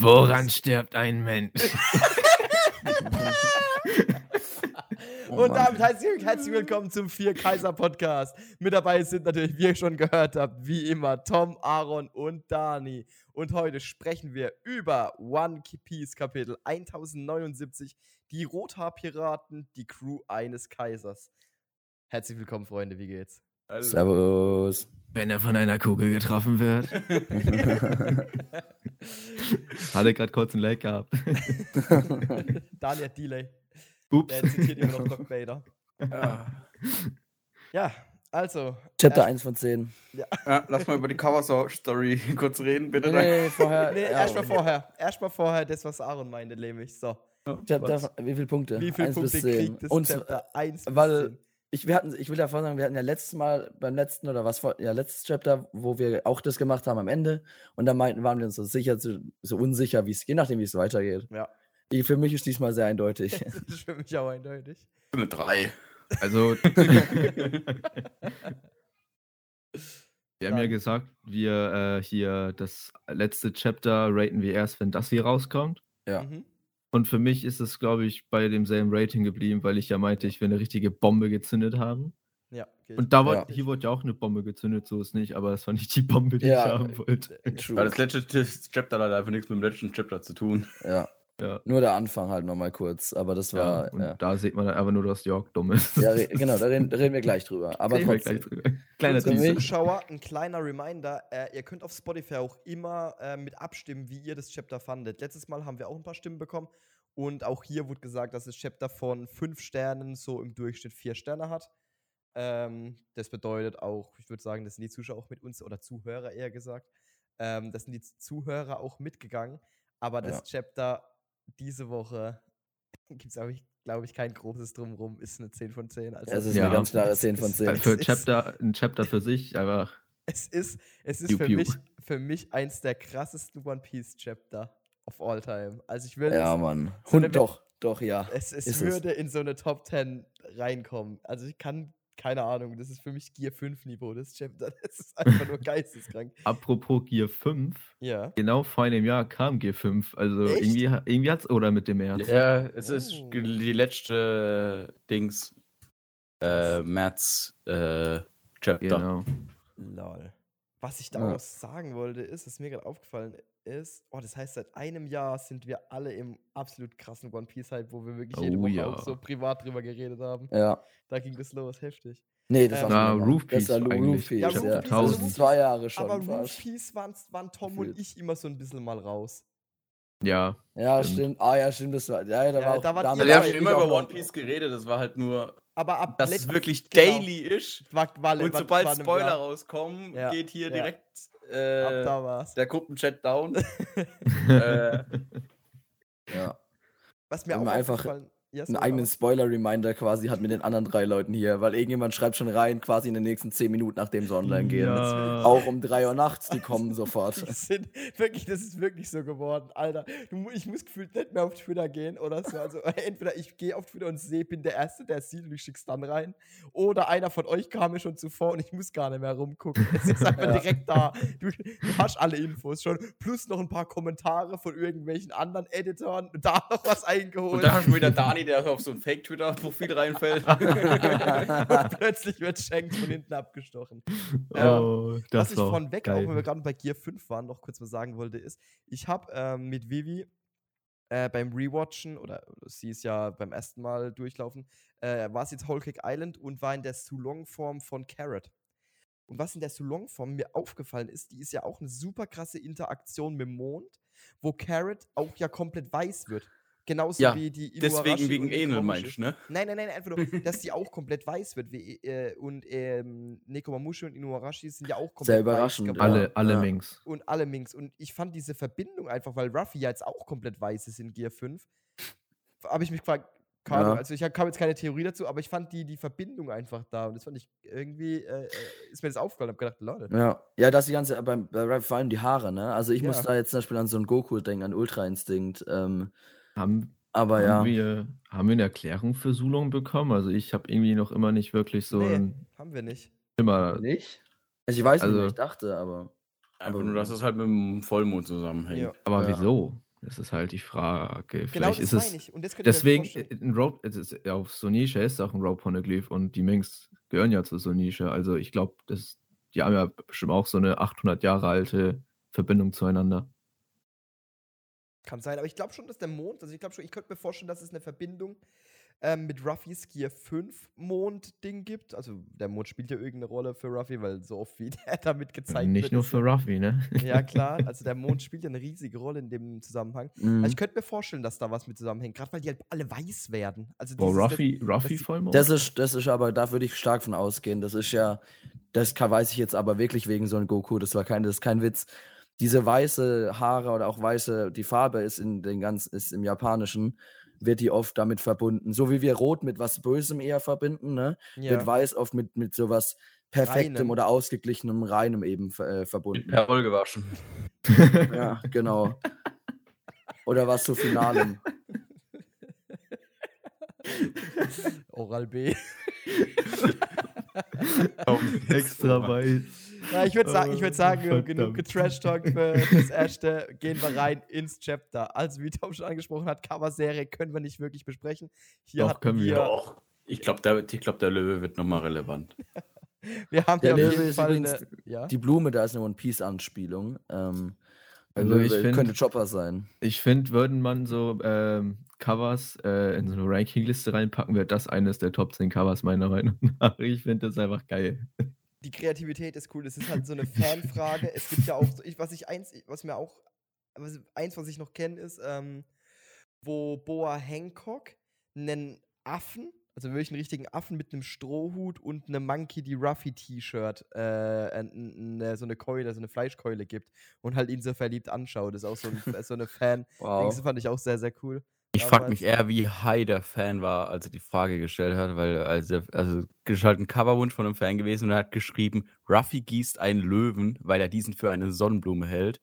Woran stirbt ein Mensch? Oh Und damit herzlich, herzlich willkommen zum Vier Kaiser Podcast. Mit dabei sind natürlich, wie ihr schon gehört habt, wie immer Tom, Aaron und Dani. Und heute sprechen wir über One Piece Kapitel 1079, die Rothaarpiraten, die Crew eines Kaisers. Herzlich willkommen, Freunde, wie geht's? Servus. Wenn er von einer Kugel getroffen wird. Hatte gerade kurz einen Lag gehabt. Dani hat Delay. Ups. Der zitiert immer noch Doc Vader. Ja, also. Chapter erst- 1 von 10. Ja, lass mal über die Cover-Story kurz reden, bitte. Nee, nee, vorher. Nee, ja, erstmal vorher. Erstmal vorher das, was Aaron meinte, nämlich. So. Chapter, wie viele Punkte? Wie viele 1 Punkte bis 10. kriegt das Und Chapter 1 bis weil 10? Ich, wir hatten, ich will davon sagen, wir hatten ja letztes Mal beim letzten oder was vor, ja, letztes Chapter, wo wir auch das gemacht haben am Ende. Und da meinten, waren wir uns so sicher, so, so unsicher, wie es, je nachdem, wie es weitergeht. Ja. Ich, für mich ist diesmal sehr eindeutig. Das ist für mich auch eindeutig. Eine 3. Also, wir haben ja gesagt, wir äh, hier das letzte Chapter raten wir erst, wenn das hier rauskommt. Ja. Mhm. Und für mich ist es, glaube ich, bei demselben Rating geblieben, weil ich ja meinte, ich will eine richtige Bombe gezündet haben. Ja, geht. Und da wurde, Ja. hier wurde ja auch eine Bombe gezündet, so ist nicht, aber das war nicht die Bombe, die Ja, ich haben wollte. True. Weil das letzte Chapter hat einfach nichts mit dem letzten Chapter zu tun. Ja. Ja. Nur der Anfang halt nochmal kurz, aber das Ja, war. und Ja, da sieht man dann einfach nur, dass York dumm ist. ja. genau, da reden, da reden wir gleich drüber. Aber Reden wir trotzdem. gleich drüber. Kleiner Zuschauer, ein kleiner Reminder, äh, ihr könnt auf Spotify auch immer äh, mit abstimmen, wie ihr das Chapter fandet. Letztes Mal haben wir auch ein paar Stimmen bekommen und auch hier wurde gesagt, dass das Chapter von 5 Sternen so im Durchschnitt 4 Sterne hat. Ähm, das bedeutet auch, ich würde sagen, das sind die Zuschauer auch mit uns, oder Zuhörer eher gesagt, ähm, das sind die Zuhörer auch mitgegangen. Aber das Chapter diese Woche gibt es, glaube ich, kein großes Drumrum, ist eine 10 von 10. Also Es ist Ja. eine ganz klare 10 von Es- 10. Weil für Es ist- Chapter, ein Chapter für sich einfach. Es ist, es ist für, mich, für mich eins der krassesten One Piece Chapter of all time. Also ich würde, Ja, es, Mann. So eine Und We- doch, doch, ja. es, es ist es. würde in so eine Top 10 reinkommen. Also ich kann, keine Ahnung, das ist für mich Gear 5 Niveau, das Chapter. Das ist einfach nur geisteskrank. Apropos Gear 5, Ja. genau vor einem Jahr kam Gear 5. Also Echt? irgendwie, irgendwie hat's oder mit dem März. Ja, es ist Oh. die letzte Dings. Äh, März äh, Chapter. Genau. Lol. Was ich da Ja. auch sagen wollte, ist, was mir gerade aufgefallen ist, oh, das heißt, seit einem Jahr sind wir alle im absolut krassen One Piece Hype, wo wir wirklich jede Oh Woche ja. auch so privat drüber geredet haben. Ja. Da ging das los, heftig. Nee, das Ähm, war schon. Roof Das Piece war Lu- eigentlich. Roof Piece, Ja, ja. Roof Das Piece, sind also Tausend. zwei Jahre schon Aber fast. Roof Piece waren, waren Tom und Gefühlt. ich immer so ein bisschen mal raus. Ja. Ja, Stimmt. stimmt. Ah, ja, stimmt. Das war, ja, ja, da Ja, war auch da damals Also, wir Ja, haben ich immer über One Piece geredet, das war halt nur, Aber ab dass es wirklich genau, daily ist. War, war, Und war, sobald war Spoiler rauskommen, Ja, geht hier ja. direkt äh, da war's. der Gruppenchat down. äh, ja, Was mir Wenn auch einfach ja, einen eigenen. Spoiler-Reminder quasi hat mit den anderen drei Leuten hier, weil irgendjemand schreibt schon rein, quasi in den nächsten zehn Minuten, nachdem sie online gehen. Ja. Auch um drei Uhr nachts, die kommen sofort. Die sind wirklich, das ist wirklich so geworden, Alter. Ich muss gefühlt nicht mehr auf Twitter gehen oder so. Also entweder ich gehe auf Twitter und sehe, bin der Erste, der sieht und ich schick's dann rein. Oder einer von euch kam mir schon zuvor und ich muss gar nicht mehr rumgucken. Es ist einfach Ja. direkt da. Du, du hast alle Infos schon. Plus noch ein paar Kommentare von irgendwelchen anderen Editoren. Da noch was eingeholt. und dann hast du wieder Dani, der auf so ein Fake-Twitter-Profil reinfällt. und plötzlich wird Shanks von hinten abgestochen. Oh, Was das ich von weg, auch wenn wir gerade bei Gear 5 waren, noch kurz was sagen wollte, ist, ich habe ähm, mit Vivi äh, beim Rewatchen, oder sie ist ja beim ersten Mal durchlaufen, äh, war es jetzt Whole Cake Island und war in der Sulong-Form von Carrot. Und was in der Sulong-Form mir aufgefallen ist, die ist ja auch eine super krasse Interaktion mit dem Mond, wo Carrot auch ja komplett weiß wird. Genauso Ja, wie die Deswegen Inuarashi wegen und Enel, meinst du, ne? Nein, nein, nein, einfach nur, dass die auch komplett weiß wird. Wie, äh, und ähm, Nekomamushi und Inuarashi sind ja auch komplett Sehr weiß überraschend, geworden. Alle, alle Ja. Minks. Und alle Minks. Und ich fand diese Verbindung einfach, weil Ruffy ja jetzt auch komplett weiß ist in Gear 5, habe ich mich gefragt, keine Ahnung, Ja. also ich habe jetzt keine Theorie dazu, aber ich fand die, die Verbindung einfach da. Und das fand ich irgendwie, äh, äh, ist mir das aufgefallen. habe gedacht, Leute. Ja, ja, das die ganze, beim, bei Rap vor allem die Haare, ne? Also ich muss da jetzt zum Beispiel an so einen Goku denken, an Ultra Instinct. Ähm, Haben, aber haben, ja. wir, haben wir eine Erklärung für Sulong bekommen? Also ich habe irgendwie noch immer nicht wirklich so Nee. ein Haben wir nicht. immer. Nicht? Also ich weiß nicht, Also- was ich dachte, aber. Einfach Aber- nur, dass es halt mit dem Vollmond zusammenhängt. Ja. Aber Ja. wieso? Das ist halt die Frage. Genau Vielleicht das ist es. meine ich. Und das Deswegen, ein Rope, es ist, auf Sonische ist auch ein Rope Poneglyph und die Minks gehören ja zu Sonische. Also ich glaube, die haben ja bestimmt auch so eine 800 Jahre alte Verbindung zueinander. Kann sein, aber ich glaube schon, dass der Mond, also ich glaube schon, ich könnte mir vorstellen, dass es eine Verbindung ähm, mit Ruffys Gear 5 Mond-Ding gibt. Also der Mond spielt ja irgendeine Rolle für Ruffy, weil so oft wie der damit gezeigt wird. Nicht nur für Ruffy, ne? Ja, klar. Also der Mond spielt ja eine riesige Rolle in dem Zusammenhang. Mhm. Also ich könnte mir vorstellen, dass da was mit zusammenhängt, gerade weil die halt alle weiß werden. Also Boah, Ruffy, Ruffy Vollmond? Das ist, das ist aber, da würde ich stark von ausgehen. Das ist ja, das kann, weiß ich jetzt aber wirklich wegen so einem Goku, das war kein, das ist kein Witz. Diese weiße Haare oder auch weiße, die Farbe ist in den ganzen, ist im Japanischen, wird die oft damit verbunden. So wie wir Rot mit was Bösem eher verbinden, ne? ja. Wird Weiß oft mit, mit sowas Perfektem Reinem. oder Ausgeglichenem, Reinem eben äh, verbunden. Per Roll gewaschen. Ja, genau. Oder was zu Finalem. Oral B. Extra weiß. Ja, ich würde sagen, ich Oh, würd sagen genug getrash-talk für das erste. Gehen wir rein ins Chapter. Also, wie Tom schon angesprochen hat, Cover-Serie können wir nicht wirklich besprechen. Hier Doch, können wir. Doch. Ich glaube, der, ich glaub, der Löwe wird nochmal relevant. Wir haben Der Löwe jeden ist Fall übrigens eine, ja? Die Blume, da ist eine One Piece-Anspielung. Ähm, Also Löwe ich find- könnte Chopper sein. Ich finde, würden man so ähm, Covers äh, in so eine Rankingliste reinpacken, wäre das eines der Top 10 Covers meiner Meinung nach. Ich finde das einfach geil. Die Kreativität ist cool. Das ist halt so eine Fanfrage. es gibt ja auch, so, ich, was ich eins, was mir auch, was, eins, was ich noch kenne, ist, ähm, wo Boa Hancock einen Affen, also wirklich einen richtigen Affen mit einem Strohhut und einem Monkey D. Ruffy T-Shirt, äh, so eine Keule, so eine Fleischkeule gibt und halt ihn so verliebt anschaut. Das ist auch so, ein, so eine Fan. Wow. Das fand ich auch sehr, sehr cool. Ich frage Damals- mich eher, wie high der Fan war, als er die Frage gestellt hat, weil also, also ist halt ein Coverwunsch von einem Fan gewesen und er hat geschrieben, Ruffy gießt einen Löwen, weil er diesen für eine Sonnenblume hält.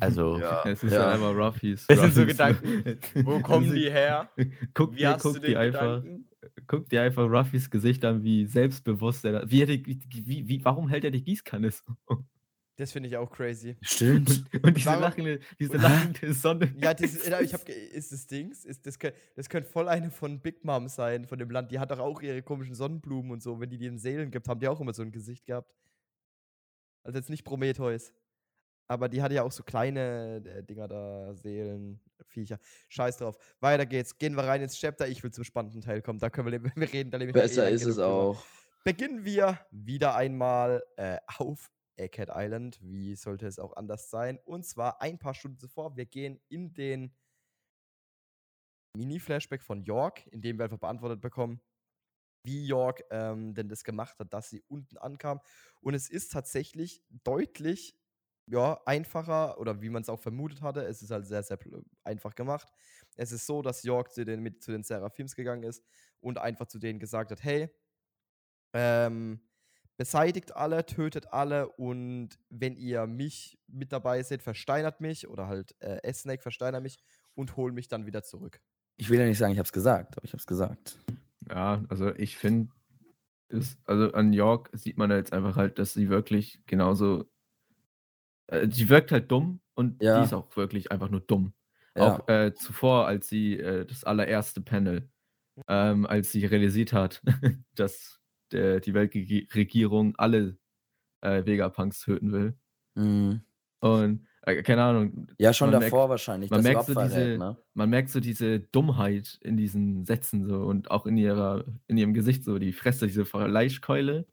Also, Ja. Es ist ja. einfach Ruffys. Das sind so Gedanken. wo kommen die her? Guck Wie dir, hast du guck den dir einfach, Gedanken? guck dir einfach Ruffys Gesicht an, wie selbstbewusst er da, wie, die, wie, wie, warum hält er die Gießkanne so? Das finde ich auch crazy. Stimmt. Und diese Warum- lachende, diese lachende Sonne. Ja, das, ich habe, ist das Dings, ist das, kö- das könnte voll eine von Big Mom sein, von dem Land. Die hat doch auch ihre komischen Sonnenblumen und so. Wenn die die in Seelen gibt, haben die auch immer so ein Gesicht gehabt. Also jetzt nicht Prometheus. Aber die hatte ja auch so kleine äh, Dinger da, Seelen, Viecher. Scheiß drauf. Weiter geht's. Gehen wir rein ins Chapter. Ich will zum spannenden Teil kommen. Da können wir, wir reden da nämlich Besser lang ist es auch. Beginnen wir wieder einmal äh, auf Egghead Island. Wie sollte es auch anders sein? Und zwar ein paar Stunden zuvor. Wir gehen in den Mini-Flashback von York, in dem wir einfach beantwortet bekommen, wie York ähm, denn das gemacht hat, dass sie unten ankam. Und es ist tatsächlich deutlich ja, einfacher oder wie man es auch vermutet hatte. Es ist halt sehr, sehr einfach gemacht. Es ist so, dass York zu den, mit zu den Seraphims gegangen ist und einfach zu denen gesagt hat: Hey, ähm, beseitigt alle, tötet alle und wenn ihr mich mit dabei seht, versteinert mich oder halt äh, S-Snake versteinert mich und hol mich dann wieder zurück. Ich will ja nicht sagen, ich habe es gesagt, aber ich habe es gesagt. Ja, also ich finde, also an York sieht man jetzt einfach halt, dass sie wirklich genauso, äh, sie wirkt halt dumm und Ja. die ist auch wirklich einfach nur dumm. Ja. Auch äh, zuvor, als sie äh, das allererste Panel, ähm, als sie realisiert hat, dass der, die Weltregierung alle äh, Vegapunks töten will. Mhm. Und äh, keine Ahnung, Ja, schon davor merkt- wahrscheinlich. man merkt so diese- rät, ne? man merkt so diese Dummheit in diesen Sätzen so und auch in ihrer, in ihrem Gesicht so, die Fresse, diese Fleischkeule.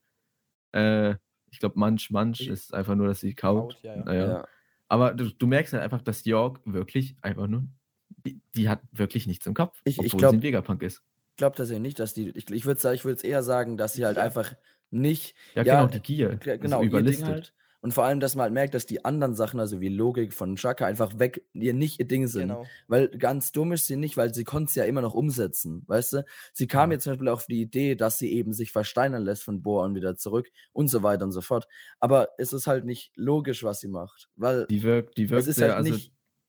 Äh, ich glaube, Manch, Manch Ich- ist einfach nur, dass sie kaut. Kaut, ja, ja. Naja. Ja. Aber du, du merkst halt einfach, dass York wirklich einfach nur, die, die hat wirklich nichts im Kopf, Ich- ich obwohl glaub- sie ein Vegapunk ist. Ich glaube tatsächlich nicht, dass die. Ich, ich würde ich würd's eher sagen, dass sie halt einfach nicht. Ja, Ja, genau, die Gier. Genau, Ding überlistet. halt. Und vor allem, dass man halt merkt, dass die anderen Sachen, also wie Logik von Chaka, einfach weg, ihr nicht ihr Ding sind. Genau. Weil ganz dumm ist sie nicht, weil sie konnte es ja immer noch umsetzen, weißt du? Sie kam Ja. jetzt zum Beispiel auf die Idee, dass sie eben sich versteinern lässt von Boa und wieder zurück und so weiter und so fort. Aber es ist halt nicht logisch, was sie macht. Weil Die wirkt, die wirkt sehr, halt also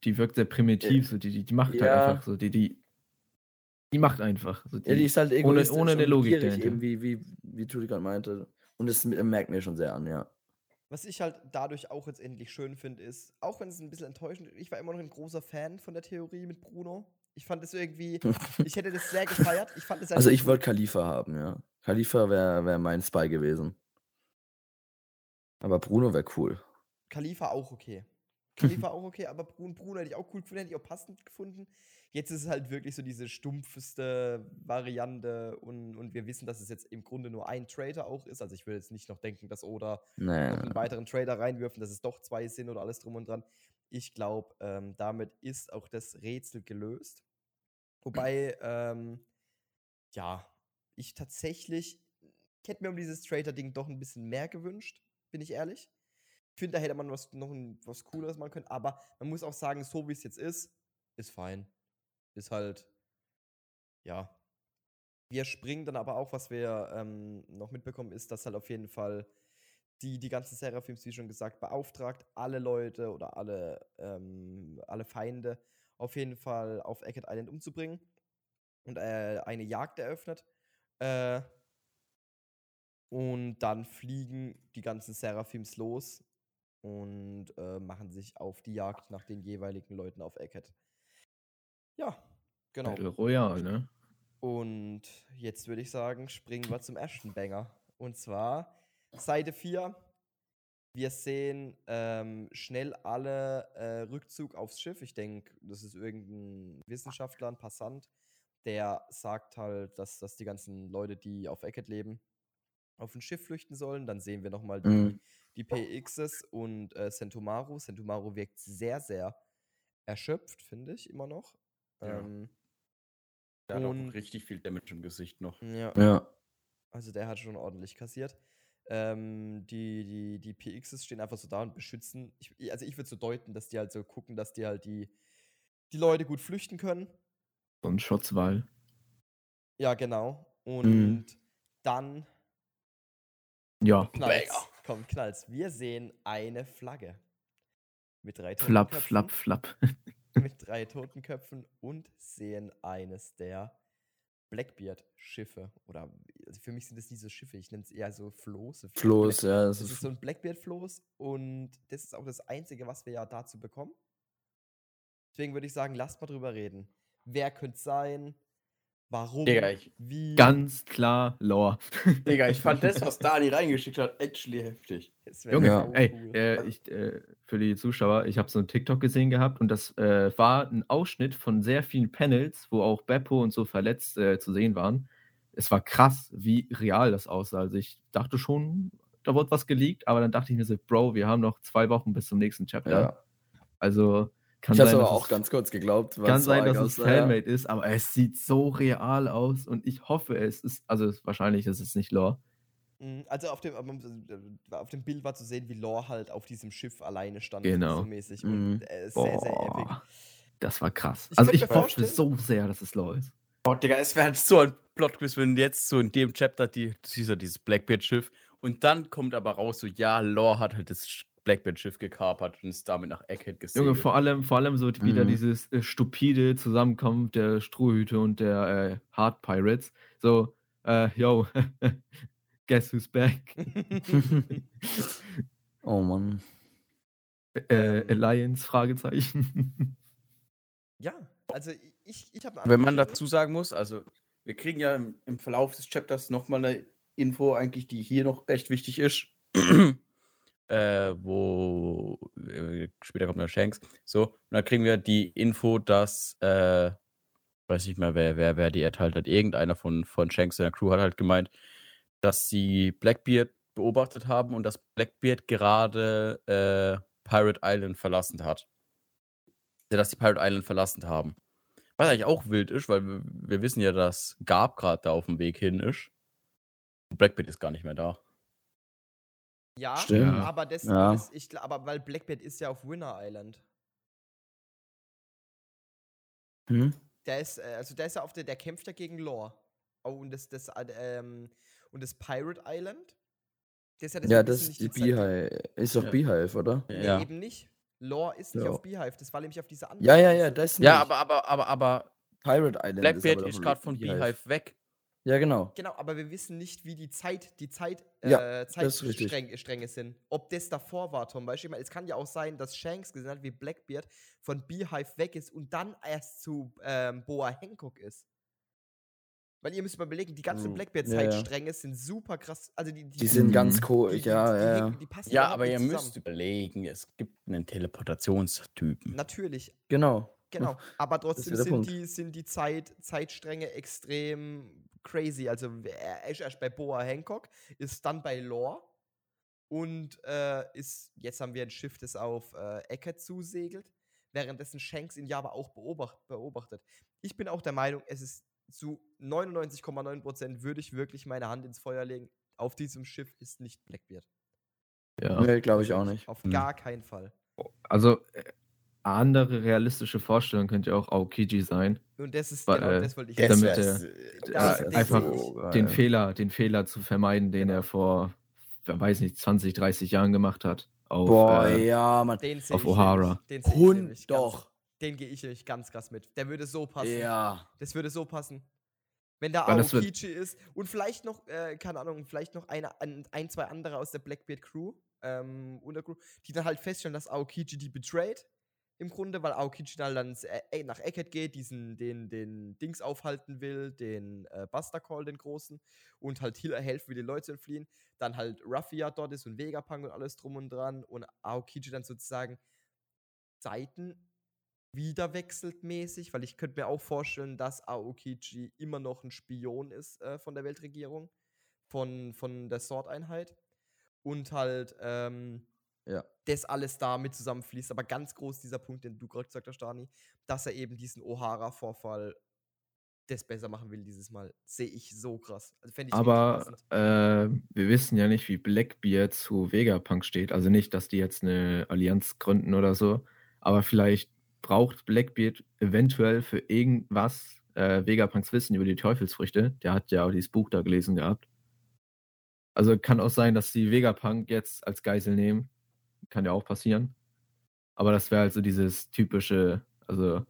die wirkt sehr primitiv, so, die, die, die macht halt Ja. einfach so, die, die, die macht einfach. So, die, ja, die ist halt ohne, ohne eine Logik eben wie, wie, wie Tuti gerade meinte. Und das merkt mir schon sehr an, ja. Was ich halt dadurch auch jetzt endlich schön finde, ist, auch wenn es ein bisschen enttäuschend ist, ich war immer noch ein großer Fan von der Theorie mit Bruno. Ich fand es irgendwie, ich hätte das sehr gefeiert. Ich fand es Also ich wollte Khalifa haben, ja. Khalifa wäre wär mein Spy gewesen. Aber Bruno wäre cool. Khalifa auch okay. Khalifa auch okay, aber Bruno, Bruno hätte ich auch cool gefunden, hätte ich auch passend gefunden. Jetzt ist es halt wirklich so diese stumpfeste Variante und, und wir wissen, dass es jetzt im Grunde nur ein Trader auch ist. Also ich würde jetzt nicht noch denken, dass Oda Nee. noch einen weiteren Trader reinwürfen, dass es doch zwei sind oder alles drum und dran. Ich glaube, ähm, damit ist auch das Rätsel gelöst. Wobei, ähm, ja, ich tatsächlich, ich hätte mir um dieses Trader-Ding doch ein bisschen mehr gewünscht, bin ich ehrlich. Ich finde, da hätte man was, noch ein, was Cooleres machen können, aber man muss auch sagen, so wie es jetzt ist, ist fein. Ist halt, ja. Wir springen dann aber auch, was wir ähm, noch mitbekommen, ist, dass halt auf jeden Fall die, die ganzen Seraphims, wie schon gesagt, beauftragt, alle Leute oder alle, ähm, alle Feinde auf jeden Fall auf Eckert Island umzubringen und äh, eine Jagd eröffnet. Äh, und dann fliegen die ganzen Seraphims los und äh, machen sich auf die Jagd nach den jeweiligen Leuten auf Eckert. Ja, genau. Battle Royale, ne? Und jetzt würde ich sagen, springen wir zum ersten Banger. Und zwar Seite 4. Wir sehen ähm, schnell alle äh, Rückzug aufs Schiff. Ich denke, das ist irgendein Wissenschaftler, ein Passant, der sagt halt, dass, dass die ganzen Leute, die auf Eckert leben, auf ein Schiff flüchten sollen. Dann sehen wir nochmal die, Mhm. die PXs und äh, Sentomaru. Sentomaru wirkt sehr, sehr erschöpft, finde ich, immer noch. Ja. Ähm, Der hat auch richtig viel Damage im Gesicht noch. ja. Ja. Also der hat schon ordentlich kassiert. Ähm, die, die, die PXs stehen einfach so da und beschützen. Ich, also ich würde so deuten, dass die halt so gucken, dass die halt die, die Leute gut flüchten können. So ein Schutzwall. Ja, genau. Und Mhm. dann Ja. knallt's. Kommt knallt's. Wir sehen eine Flagge. Mit drei Flapp, Totenköpfen. flapp, flapp. Mit drei Totenköpfen und sehen eines der Blackbeard-Schiffe. Oder also für mich sind es diese Schiffe. Ich nenne es eher so Floße. Floß, ja. Das Das ist ist, so ein Blackbeard-Floß und das ist auch das Einzige, was wir ja dazu bekommen. Deswegen würde ich sagen, lasst mal drüber reden. Wer könnte es sein? Warum? Digga, ich- wie? Ganz klar Lore. Digga, ich fand das, was Dani reingeschickt hat, actually heftig. Junge, Ja. ey, cool. äh, ich, äh, für die Zuschauer, ich habe so ein TikTok gesehen gehabt und das äh, war ein Ausschnitt von sehr vielen Panels, wo auch Beppo und so verletzt äh, zu sehen waren. Es war krass, wie real das aussah. Also ich dachte schon, da wurde was geleakt, aber dann dachte ich mir so, Bro, wir haben noch zwei Wochen bis zum nächsten Chapter. ja. Also kann Ich hab's sein, aber auch ganz kurz geglaubt. kann sein, so dass es ja. Fanmade ist, aber es sieht so real aus und ich hoffe, es ist, also es- wahrscheinlich ist es nicht Lore. Mhm, Also auf dem, äh, auf dem Bild war zu sehen, wie Lore halt auf diesem Schiff alleine stand. Genau. So mäßig. Mhm. Und äh, sehr, sehr epic. Boah, das war krass. Ich also ich hoffe vorstellen- so sehr, dass es Lore ist. Oh, Digga, es wäre halt so ein Plot-Twist, wenn jetzt so in dem Chapter die, dieser, dieses Blackbeard-Schiff und dann kommt aber raus, so, ja, Lore hat halt das Blackbeard-Schiff gekapert und ist damit nach Egghead gesegelt. Junge, vor allem, vor allem so wieder Mhm. dieses äh, stupide Zusammenkommen der Strohhüte und der äh, Hard Pirates. So, äh, yo, guess who's back? Oh Mann. äh, Ähm. Alliance, Fragezeichen. ja, also ich, ich habe Wenn man dazu sagen muss, also wir kriegen ja im, im Verlauf des Chapters nochmal eine Info, eigentlich, die hier noch recht wichtig ist. Äh, wo äh, später kommt noch Shanks. So, und dann kriegen wir die Info, dass, äh, weiß nicht mehr, wer, wer, wer die erteilt hat, irgendeiner von, von Shanks in der Crew hat halt gemeint, dass sie Blackbeard beobachtet haben und dass Blackbeard gerade äh, Pirate Island verlassen hat. Dass die Pirate Island verlassen haben. Was eigentlich auch wild ist, weil wir, wir wissen ja, dass Gab gerade da auf dem Weg hin ist. Blackbeard ist gar nicht mehr da. Ja, Stimmt. aber das, Ja. das ich, aber weil Blackbeard ist ja auf Winner Island. Hm? Der ist, äh, also der ist ja auf der, der kämpft ja gegen Lore. Oh, und das, das, äh, ähm, und das Pirate Island? Das ist ja das, Ja, das ist die Beehive. Ist doch Ja. Beehive, oder? Nee, Ja. eben nicht. Lore ist nicht Ja. auf Beehive, das war nämlich auf dieser anderen. Ja, ja, ja, das Ja, nicht. aber, aber, aber, aber Pirate Island Blackbeard ist doch gerade von Beehive weg. Ja, genau. Genau, aber wir wissen nicht, wie die Zeit, die Zeit, Ja, äh, ist richtig. Zeitstränge Stränge sind. Ob das davor war, zum Beispiel. Ich meine, es kann ja auch sein, dass Shanks gesehen hat, wie Blackbeard von Beehive weg ist und dann erst zu ähm, Boa Hancock ist. Weil ihr müsst mal überlegen, die ganzen Hm, Blackbeard-Zeitstränge sind super krass. Also die, Die sind Mhm. ganz die, cool. die, die, Ja, die, ja, ja. die Ja, aber ihr zusammen. müsst überlegen, es gibt einen Teleportationstypen. Natürlich, Genau. Genau, aber trotzdem ja sind Punkt. die, sind die Zeit, Zeitstränge extrem crazy. Also er ist erst bei Boa Hancock, ist dann bei Lore und äh, ist, jetzt haben wir ein Schiff, das auf äh, Eckert zusegelt, währenddessen Shanks ihn ja aber auch beobacht, beobachtet. Ich bin auch der Meinung, es ist zu 99,9% würde ich wirklich meine Hand ins Feuer legen. Auf diesem Schiff ist nicht Blackbeard. Ja. Nee, glaube ich auch nicht. Auf Hm. gar keinen Fall. Also, äh, andere realistische Vorstellung könnte ja auch Aokiji sein. Und das ist, Weil, genau, äh, das wollte ich Das damit er- äh, äh, einfach so den geil. Fehler, den Fehler zu vermeiden, den Genau. er vor, wer weiß nicht, 20, 30 Jahren gemacht hat. Auf, Boah, äh, ja, Mann. Den auf ich O'Hara. nämlich- Den sehe ich Hund doch. Den gehe ich nämlich ganz krass mit. Der würde so passen. Ja. Das würde so passen. Wenn da Aokichi ist und vielleicht noch, äh, keine Ahnung, vielleicht noch eine, ein, ein, zwei andere aus der Blackbeard Crew, ähm, Untercrew, die dann halt feststellen, dass Aokichi die betrayt. Im Grunde, weil Aokichi dann, s- äh, nach Eckert geht, diesen, den, den Dings aufhalten will, den äh, Buster Call, den großen, und halt Healer helfen will, die Leute entfliehen. Dann halt Ruffia dort ist und Vegapunk und alles drum und dran und Aokichi dann sozusagen Seiten wieder wechselt mäßig, weil ich könnte mir auch vorstellen, dass Aokichi immer noch ein Spion ist äh, von der Weltregierung, von, von der Sword-Einheit und halt ähm, Ja. das alles da mit zusammenfließt. Aber ganz groß dieser Punkt, den du gerade gesagt hast, Dani, dass er eben diesen O'Hara-Vorfall das besser machen will dieses Mal. Sehe ich so krass. Also ich Aber äh, wir wissen ja nicht, wie Blackbeard zu Vegapunk steht. Also nicht, dass die jetzt eine Allianz gründen oder so. Aber vielleicht braucht Blackbeard eventuell für irgendwas äh, Vegapunks Wissen über die Teufelsfrüchte. Der hat ja auch dieses Buch da gelesen gehabt. Also kann auch sein, dass die Vegapunk jetzt als Geisel nehmen. Kann ja auch passieren. Aber das wäre also dieses typische, also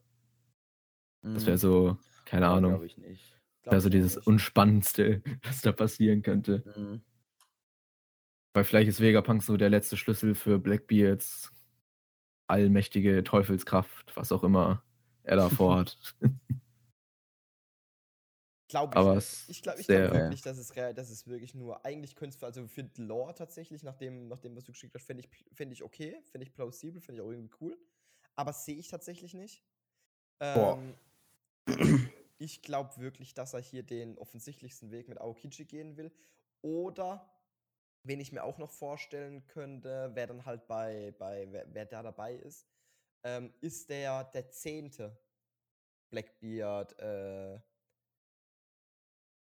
das wäre Mhm. so, keine Ahnung. Glaube ich nicht. Glaub Also dieses nicht. Unspannendste, was da passieren könnte. Mhm. Weil vielleicht ist Vegapunk so der letzte Schlüssel für Blackbeards allmächtige Teufelskraft, was auch immer er da vorhat. Glaube ich. Aber nicht. ich glaube glaub wirklich, dass es, real, dass es wirklich nur, eigentlich könnte es, für- also für Lore tatsächlich, nach dem, nach dem was du geschickt hast, fände ich, fänd ich okay, finde ich plausibel, finde ich auch irgendwie cool. Aber sehe ich tatsächlich nicht. Boah. Ähm, ich glaube wirklich, dass er hier den offensichtlichsten Weg mit Aokichi gehen will. Oder, wen ich mir auch noch vorstellen könnte, wer dann halt bei, bei wer, wer da dabei ist, ähm, ist der der zehnte Blackbeard, äh,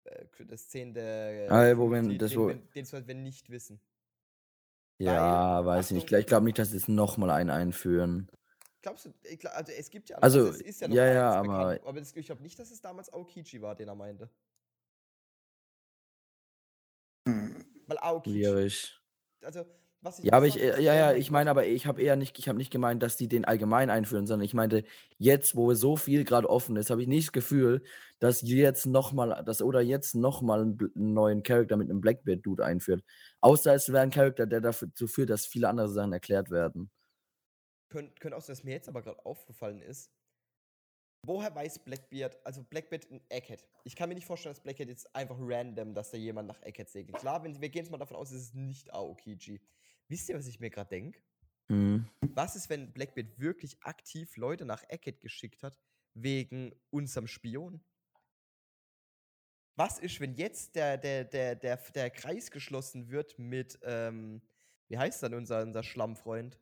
äh, das zehnte. Ah, wo wir- Mitglied, das den, wo- wir- den sollten wir nicht wissen. Ja, weiß ich nicht. Achtung, Ich glaube nicht, dass sie jetzt nochmal einen einführen. Glaubst du, also es gibt ja, Also, es ist ja noch ja, ja, bekannt, aber- aber das, ich glaube nicht, dass es damals Aokichi war, den er meinte. Hm. Weil Aokichi, Schwierig. also Ja, aber ich, äh, ja, ja, ich meine aber, ich habe eher nicht, ich habe nicht gemeint, dass die den allgemein einführen, sondern ich meinte, jetzt, wo so viel gerade offen ist, habe ich nicht das Gefühl, dass jetzt nochmal, dass oder jetzt nochmal einen, neuen Charakter mit einem Blackbeard-Dude einführt. Außer es wäre ein Charakter, der dazu führt, dass viele andere Sachen erklärt werden. Könnte könnt auch sein, dass mir jetzt aber gerade aufgefallen ist. Woher weiß Blackbeard, also Blackbeard in Egghead? Ich kann mir nicht vorstellen, dass Blackbeard jetzt einfach random, dass da jemand nach Egghead segelt. Klar, wenn, wir gehen jetzt mal davon aus, es ist nicht Aokiji. Wisst ihr, was ich mir gerade denke? Hm. Was ist, wenn Blackbeard wirklich aktiv Leute nach Eckett geschickt hat, wegen unserem Spion? Was ist, wenn jetzt der, der, der, der, der Kreis geschlossen wird mit, ähm, wie heißt dann unser, unser Schlammfreund?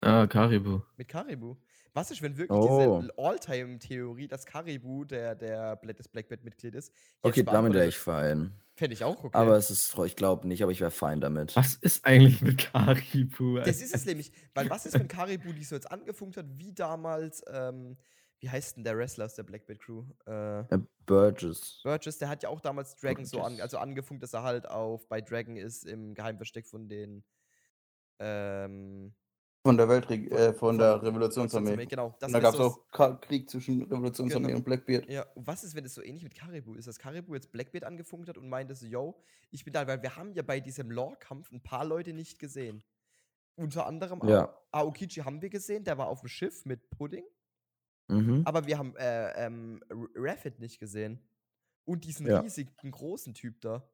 ah, Karibu. Mit Karibu. Was ist, wenn wirklich Oh. diese All-Time-Theorie, dass Karibu der, der das Blackbeard-Mitglied ist? Okay, damit wäre ich fein. Fände ich auch okay. Aber es ist, ich glaube nicht, aber ich wäre fein damit. Was ist eigentlich mit Karibu? Das ist es nämlich. Weil was ist, wenn Karibu die so jetzt angefunkt hat, wie damals, ähm, wie heißt denn der Wrestler aus der Blackbeard Crew? Äh, Äh, Burgess. Burgess, der hat ja auch damals Dragon so an, Burgess. also angefunkt, dass er halt auf bei Dragon ist im Geheimversteck von den ähm, Von der Weltreg äh, von der Revolutionsarmee. Genau. Das Und da ist gab es so- auch Ka Krieg zwischen Revolutionsarmee Genau. und Blackbeard. Ja, und was ist, wenn es so ähnlich mit Caribou ist, dass Caribou jetzt Blackbeard angefunkt hat und meinte so, yo, ich bin da, weil wir haben ja bei diesem Lore-Kampf ein paar Leute nicht gesehen. Unter anderem Ja. auch Aokichi haben wir gesehen, der war auf dem Schiff mit Pudding, Mhm. aber wir haben äh, ähm, Raffit nicht gesehen. Und diesen Ja. riesigen, großen Typ da.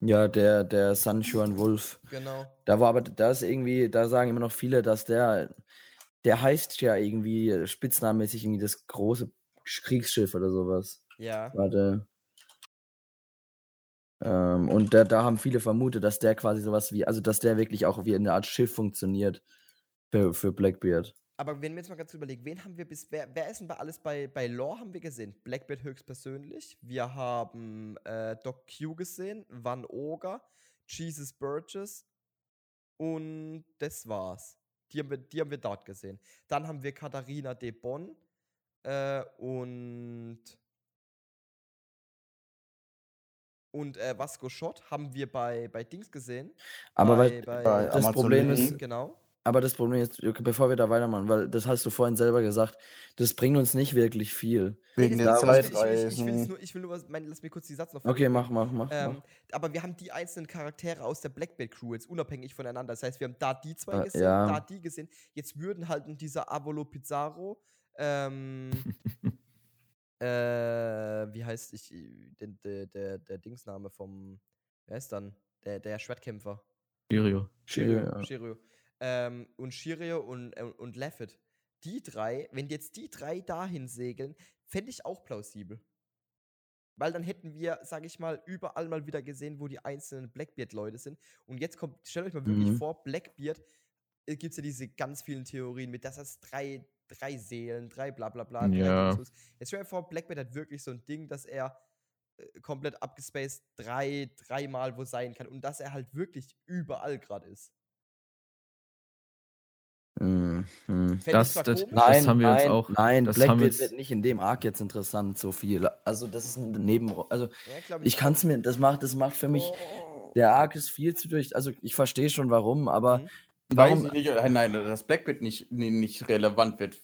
Ja, der, der Sanchuan Wolf. Genau. Da war aber, da ist irgendwie, da sagen immer noch viele, dass der, der heißt ja irgendwie spitznamenmäßig irgendwie das große Kriegsschiff oder sowas. Ja. Warte. Ähm, und da, da haben viele vermutet, dass der quasi sowas wie, also dass der wirklich auch wie eine Art Schiff funktioniert für, für Blackbeard. Aber wenn wir jetzt mal ganz überlegen, wen haben wir bis, wer, wer ist denn bei alles bei, bei Lore haben wir gesehen? Blackbeard höchstpersönlich. Wir haben äh, Doc Q gesehen, Van Oga, Jesus Burgess und das war's. Die haben wir, die haben wir dort gesehen. Dann haben wir Katharina de Bonn äh, und und äh, Vasco Schott haben wir bei, bei Dings gesehen. Aber bei, weil, bei, bei das Amazon Problem ist, genau. Aber das Problem ist, okay, bevor wir da weitermachen, weil das hast du vorhin selber gesagt, das bringt uns nicht wirklich viel. Wegen der da ich, will- ich, ich, Zeitreisen. nur, ich will nur was, mein, lass mir kurz die Satz noch Okay, mach, mach, mach. Ähm, mach. aber wir haben die einzelnen Charaktere aus der Blackbeard Crew jetzt unabhängig voneinander. Das heißt, wir haben da die zwei gesehen, ja. da die gesehen. Jetzt würden halt in dieser Avolo Pizarro, ähm, äh, wie heißt ich, der, der, der, der Dingsname vom, wer ist dann? Der, der Schwertkämpfer. Sirio. Shiryu, ja. Ähm, und Shiryu und, äh, und Laffit. Die drei, wenn jetzt die drei dahin segeln, fände ich auch plausibel. Weil dann hätten wir, sag ich mal, überall mal wieder gesehen, wo die einzelnen Blackbeard-Leute sind. Und jetzt kommt, stellt euch mal wirklich Mhm. vor, Blackbeard, äh, gibt es ja diese ganz vielen Theorien mit, dass das drei, drei Seelen, drei bla bla bla, drei Ja. Dingsbums. Jetzt stell dir vor, Blackbeard hat wirklich so ein Ding, dass er äh, komplett abgespaced drei, dreimal wo sein kann. Und dass er halt wirklich überall gerade ist. Fänd ich Das- das- das Nein, haben wir jetzt nein, auch- nein, das haben wir jetzt- wird nicht in dem Arc jetzt interessant, so viel. Also das ist ein Neben... Also Ja, glaub ich kann es mir, das macht, das macht für mich, der Arc ist viel zu durch, also ich verstehe schon warum, aber Mhm. Warum Weiß ich nicht, äh, nein, dass Blackbeard nicht, nicht relevant wird.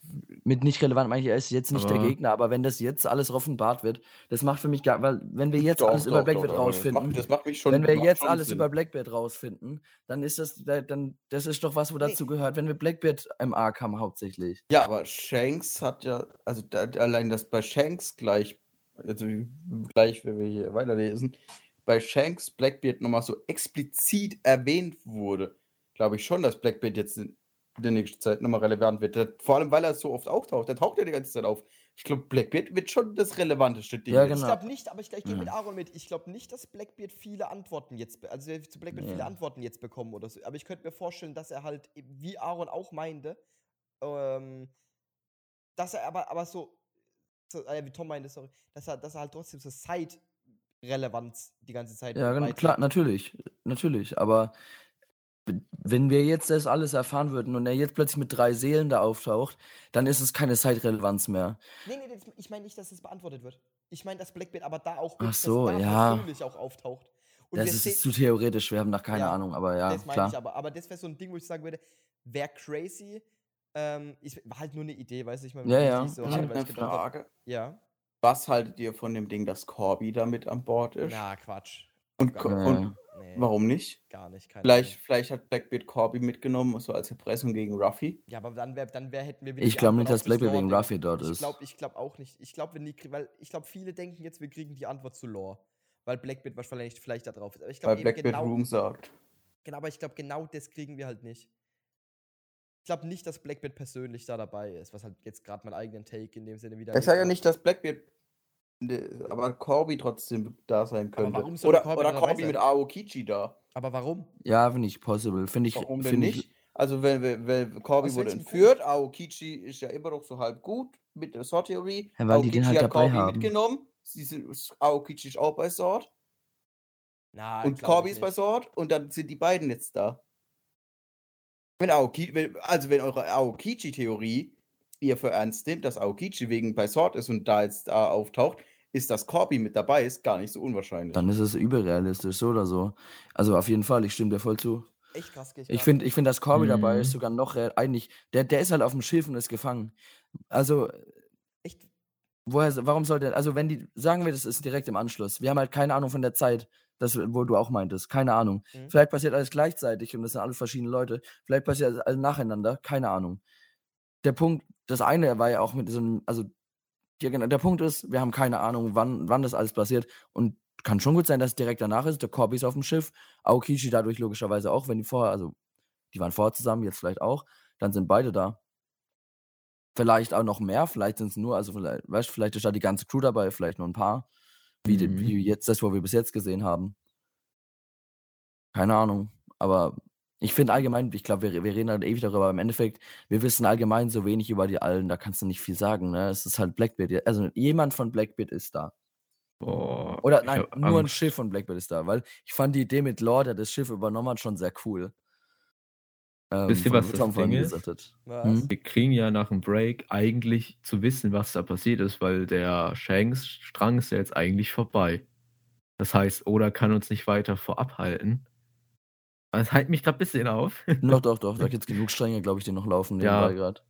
mit nicht relevant meine ich, er ist jetzt nicht der Aber- Gegner, aber wenn das jetzt alles offenbart wird, das macht für mich gar, weil wenn wir jetzt Doch, alles über doch, Blackbeard aber das rausfinden, macht- Das macht mich schon. wenn wir jetzt alles Sinn. über Blackbeard rausfinden, dann ist das, da- dann, das ist doch was, wo dazu gehört, wenn wir Blackbeard im Arc haben hauptsächlich. Ja, aber Shanks hat ja, also da, allein das bei Shanks gleich, also gleich, wenn wir hier weiterlesen, bei Shanks Blackbeard nochmal so explizit erwähnt wurde, glaube ich schon, dass Blackbeard jetzt in der nächsten Zeit nochmal relevant wird. Vor allem, weil er so oft auftaucht. Der taucht ja die ganze Zeit auf. Ich glaube, Blackbeard wird schon das relevanteste Ding. Ja, jetzt. Ich genau. glaube nicht, aber ich, ich gehe mit Mhm. Aaron mit. Ich glaube nicht, dass Blackbeard viele Antworten jetzt, also zu Blackbeard viele Ja. Antworten jetzt bekommen oder so. Aber ich könnte mir vorstellen, dass er halt, e- wie Aaron auch meinte, ähm, dass er aber, aber so, so äh, wie Tom meinte, sorry, dass er, dass er halt trotzdem so Side-Relevanz die ganze Zeit Ja, genau, klar, natürlich, natürlich, aber wenn wir jetzt das alles erfahren würden und er jetzt plötzlich mit drei Seelen da auftaucht, dann ist es keine Zeitrelevanz mehr. Nee, nee, das, ich meine nicht, dass es beantwortet wird. Ich meine, dass Blackbeard aber da auch Ach wirklich, so, dass da ja. persönlich auch auftaucht. Und Das ist jetzt zu theoretisch, wir haben noch keine Ja, Ahnung, aber ja, das meine ich klar. aber. Aber das wäre so ein Ding, wo ich sagen würde, wäre crazy. Ähm, ich, war halt nur eine Idee, weiß ich mal. Ja, wie ja. ich So Ich habe eine gedacht hab- Frage. Ja. Was haltet ihr von dem Ding, dass Corby da mit an Bord ist? Na, Quatsch. Und, nicht. und Nee, warum nicht? Gar nicht. Keine Vielleicht, Ahnung. vielleicht hat Blackbeard Corby mitgenommen, so als Erpressung gegen Ruffy. Ja, aber dann, wär, dann wär, hätten wir wieder. Ich glaube nicht, dass Blackbeard wegen Lore-Ding. Ruffy dort Ich ist. glaube ich glaub auch nicht. Ich glaube, weil ich glaube, viele denken jetzt, wir kriegen die Antwort zu Lore. Weil Blackbeard wahrscheinlich vielleicht da drauf ist. Aber ich Weil glaube eben Blackbeard genau, Room sagt. genau, aber ich glaube, genau das kriegen wir halt nicht. Ich glaube nicht, dass Blackbeard persönlich da dabei ist, was halt jetzt gerade mein eigenen Take in dem Sinne wieder. Ich sage ja nicht, dass Blackbeard, aber Corby trotzdem da sein könnte. oder Corby oder Corby mit Aokichi da. Aber warum? Ja, finde ich possible. Finde ich, Warum denn finde nicht? ich, Also, wenn, wenn, wenn Corby wurde entführt, Aokichi ist ja immer noch so halb gut mit der Sword-Theorie. Ja, weil die den halt hat dabei Corby haben. mitgenommen. Sie sind, Aokichi ist auch bei Sword. Na, und Corby ich ist bei. Sword. Und dann sind die beiden jetzt da. Wenn Aokichi, wenn, also wenn eure Aokichi-Theorie ihr für ernst nehmt, dass Aokichi wegen bei Sword ist und da jetzt da auftaucht, ist, dass Corby mit dabei ist, gar nicht so unwahrscheinlich. dann ist es überrealistisch, so oder so. Also auf jeden Fall, ich stimme dir voll zu. echt krass. geh Ich finde, ich find, dass Corby dabei ist Mhm. sogar noch eigentlich. Der, der ist halt auf dem Schiff und ist gefangen. Also, echt, woher, warum sollte. Also, wenn die. Sagen wir, das ist direkt im Anschluss. Wir haben halt keine Ahnung von der Zeit, das, wo du auch meintest. Keine Ahnung. Mhm. Vielleicht passiert alles gleichzeitig und das sind alles verschiedene Leute. Vielleicht passiert alles nacheinander. Keine Ahnung. Der Punkt, das eine war ja auch mit diesem. Also, ja, genau, der Punkt ist, wir haben keine Ahnung, wann, wann das alles passiert. Und kann schon gut sein, dass es direkt danach ist. Der Corby ist auf dem Schiff. Aokichi dadurch logischerweise auch, wenn die vorher, also die waren vorher zusammen, jetzt vielleicht auch. Dann sind beide da. Vielleicht auch noch mehr, vielleicht sind es nur, also vielleicht, weißt, du, vielleicht ist da die ganze Crew dabei, vielleicht nur ein paar. Wie, Mhm. wie jetzt das, was wir bis jetzt gesehen haben. Keine Ahnung. Aber ich finde allgemein, ich glaube, wir, wir reden halt ewig darüber, aber im Endeffekt, wir wissen allgemein so wenig über die allen, da kannst du nicht viel sagen. Ne? Es ist halt Blackbeard. Also jemand von Blackbeard ist da. Boah, Oder nein, nur ein Angst. Schiff von Blackbeard ist da, weil ich fand die Idee mit Lore, der das Schiff übernommen hat, schon sehr cool. Ähm, Wisst ihr, von- was das Ding gesagt hat. was? Mhm. Wir kriegen ja nach dem Break eigentlich zu wissen, was da passiert ist, weil der Shanks-Strang ist ja jetzt eigentlich vorbei. Das heißt, Oda kann uns nicht weiter vorab halten. Das hält mich gerade ein bisschen auf. Doch, doch, doch, da gibt es genug Stränge, glaube ich, die noch laufen Ja. nebenbei gerade.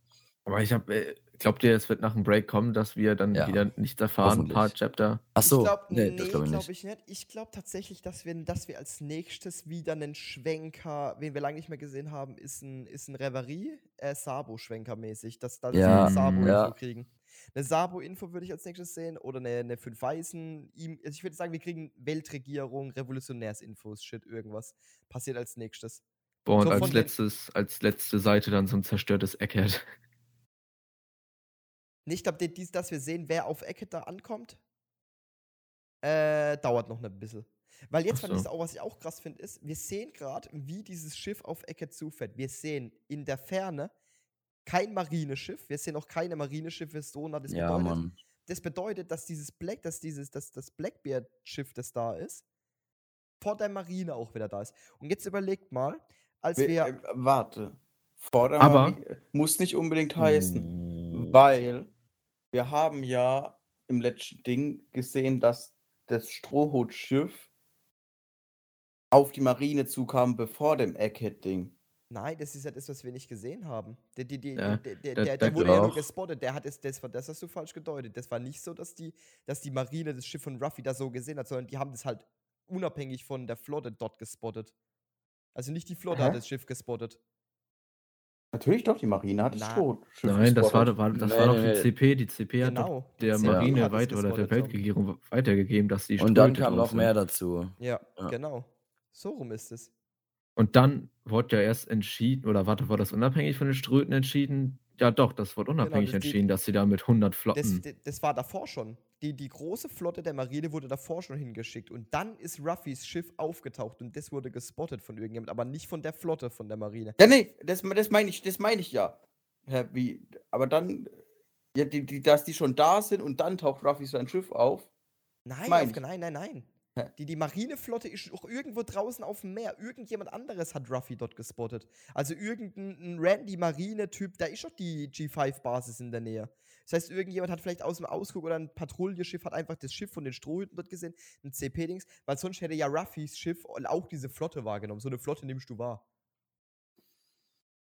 Aber ich habe, äh, glaubt ihr, es wird nach dem Break kommen, dass wir dann Ja, wieder nichts erfahren, ein paar. Chapter? Ach so, ich glaube, nee, nee, das glaube ich nicht. ich nicht. Ich glaube tatsächlich, dass wir, dass wir als nächstes wieder einen Schwenker, wen wir lange nicht mehr gesehen haben, ist ein, ist ein Reverie, äh, Sabo-Schwenker-mäßig, dass, dass Ja, wir eine Sabo-Info ja. kriegen. Eine Sabo-Info würde ich als nächstes sehen oder eine, eine fünf Weißen. Ihm, also ich würde sagen, wir kriegen Weltregierung, Revolutionärsinfos, Shit, irgendwas. Passiert als nächstes. Boah, und So als letztes, als letzte Seite dann so ein zerstörtes Eckhead. Nee, ich glaube, dies, dass wir sehen, wer auf Ecke da ankommt, äh, dauert noch ein bisschen. Weil jetzt Ach fand ich so. auch, was ich auch krass finde, ist, wir sehen gerade, wie dieses Schiff auf Ecke zufährt. Wir sehen in der Ferne kein Marineschiff. Wir sehen auch keine Marineschiffe so nah. Das Ja, bedeutet, Mann. das bedeutet, dass dieses Black, dass dieses, dass das Blackbeard-Schiff, das da ist, vor der Marine auch wieder da ist. Und jetzt überlegt mal, als Wir, wir. äh, warte. Vor der Aber- Marie- muss nicht unbedingt heißen, Mm, weil wir haben ja im letzten Ding gesehen, dass das Strohhutschiff auf die Marine zukam bevor dem Egghead-Ding. Nein, das ist ja das, was wir nicht gesehen haben. Der, die, die, Ja, der, der, der- der, wurde ja nur gespottet. Der hat es, das, war- das hast du falsch gedeutet. Das war nicht so, dass die, dass die Marine das Schiff von Ruffy da so gesehen hat, sondern die haben das halt unabhängig von der Flotte dort gespottet. Also nicht die Flotte Hä? hat das Schiff gespottet. Natürlich doch, die Marine hat das Na, Strohschiff Nein, das war, gespottet. war, das Nee, war doch die nee. CP. Die CP hat doch Genau. der Ja. Marine weiter oder der. Weltregierung weitergegeben, dass die Und dann kam noch mehr dazu. Ja, Ja. genau. So rum ist es. Und dann wurde ja erst entschieden, oder warte, war das unabhängig von den Ströten entschieden? Ja, doch, das wurde unabhängig das- die- entschieden, dass sie da mit 100 Das, Flotten. d- das war davor schon. Die, die große Flotte der Marine wurde davor schon hingeschickt. Und dann ist Ruffys Schiff aufgetaucht und das wurde gespottet von irgendjemand, aber nicht von der Flotte von der Marine. Ja, nee, das, das meine ich, das meine ich ja. Wie, aber dann, ja, die, die, dass die schon da sind und dann taucht Ruffy sein Schiff auf. Nein, auf, nein, nein, nein. Die, die Marineflotte ist auch irgendwo draußen auf dem Meer. Irgendjemand anderes hat Ruffy dort gespottet. Also irgendein ein Randy Marine-Typ, da ist doch die G5-Basis in der Nähe. Das heißt, irgendjemand hat vielleicht aus dem Ausguck oder ein Patrouillenschiff hat einfach das Schiff von den Strohhüten dort gesehen, ein CP-Dings, weil sonst hätte ja Ruffys Schiff auch diese Flotte wahrgenommen. So eine Flotte nimmst du wahr.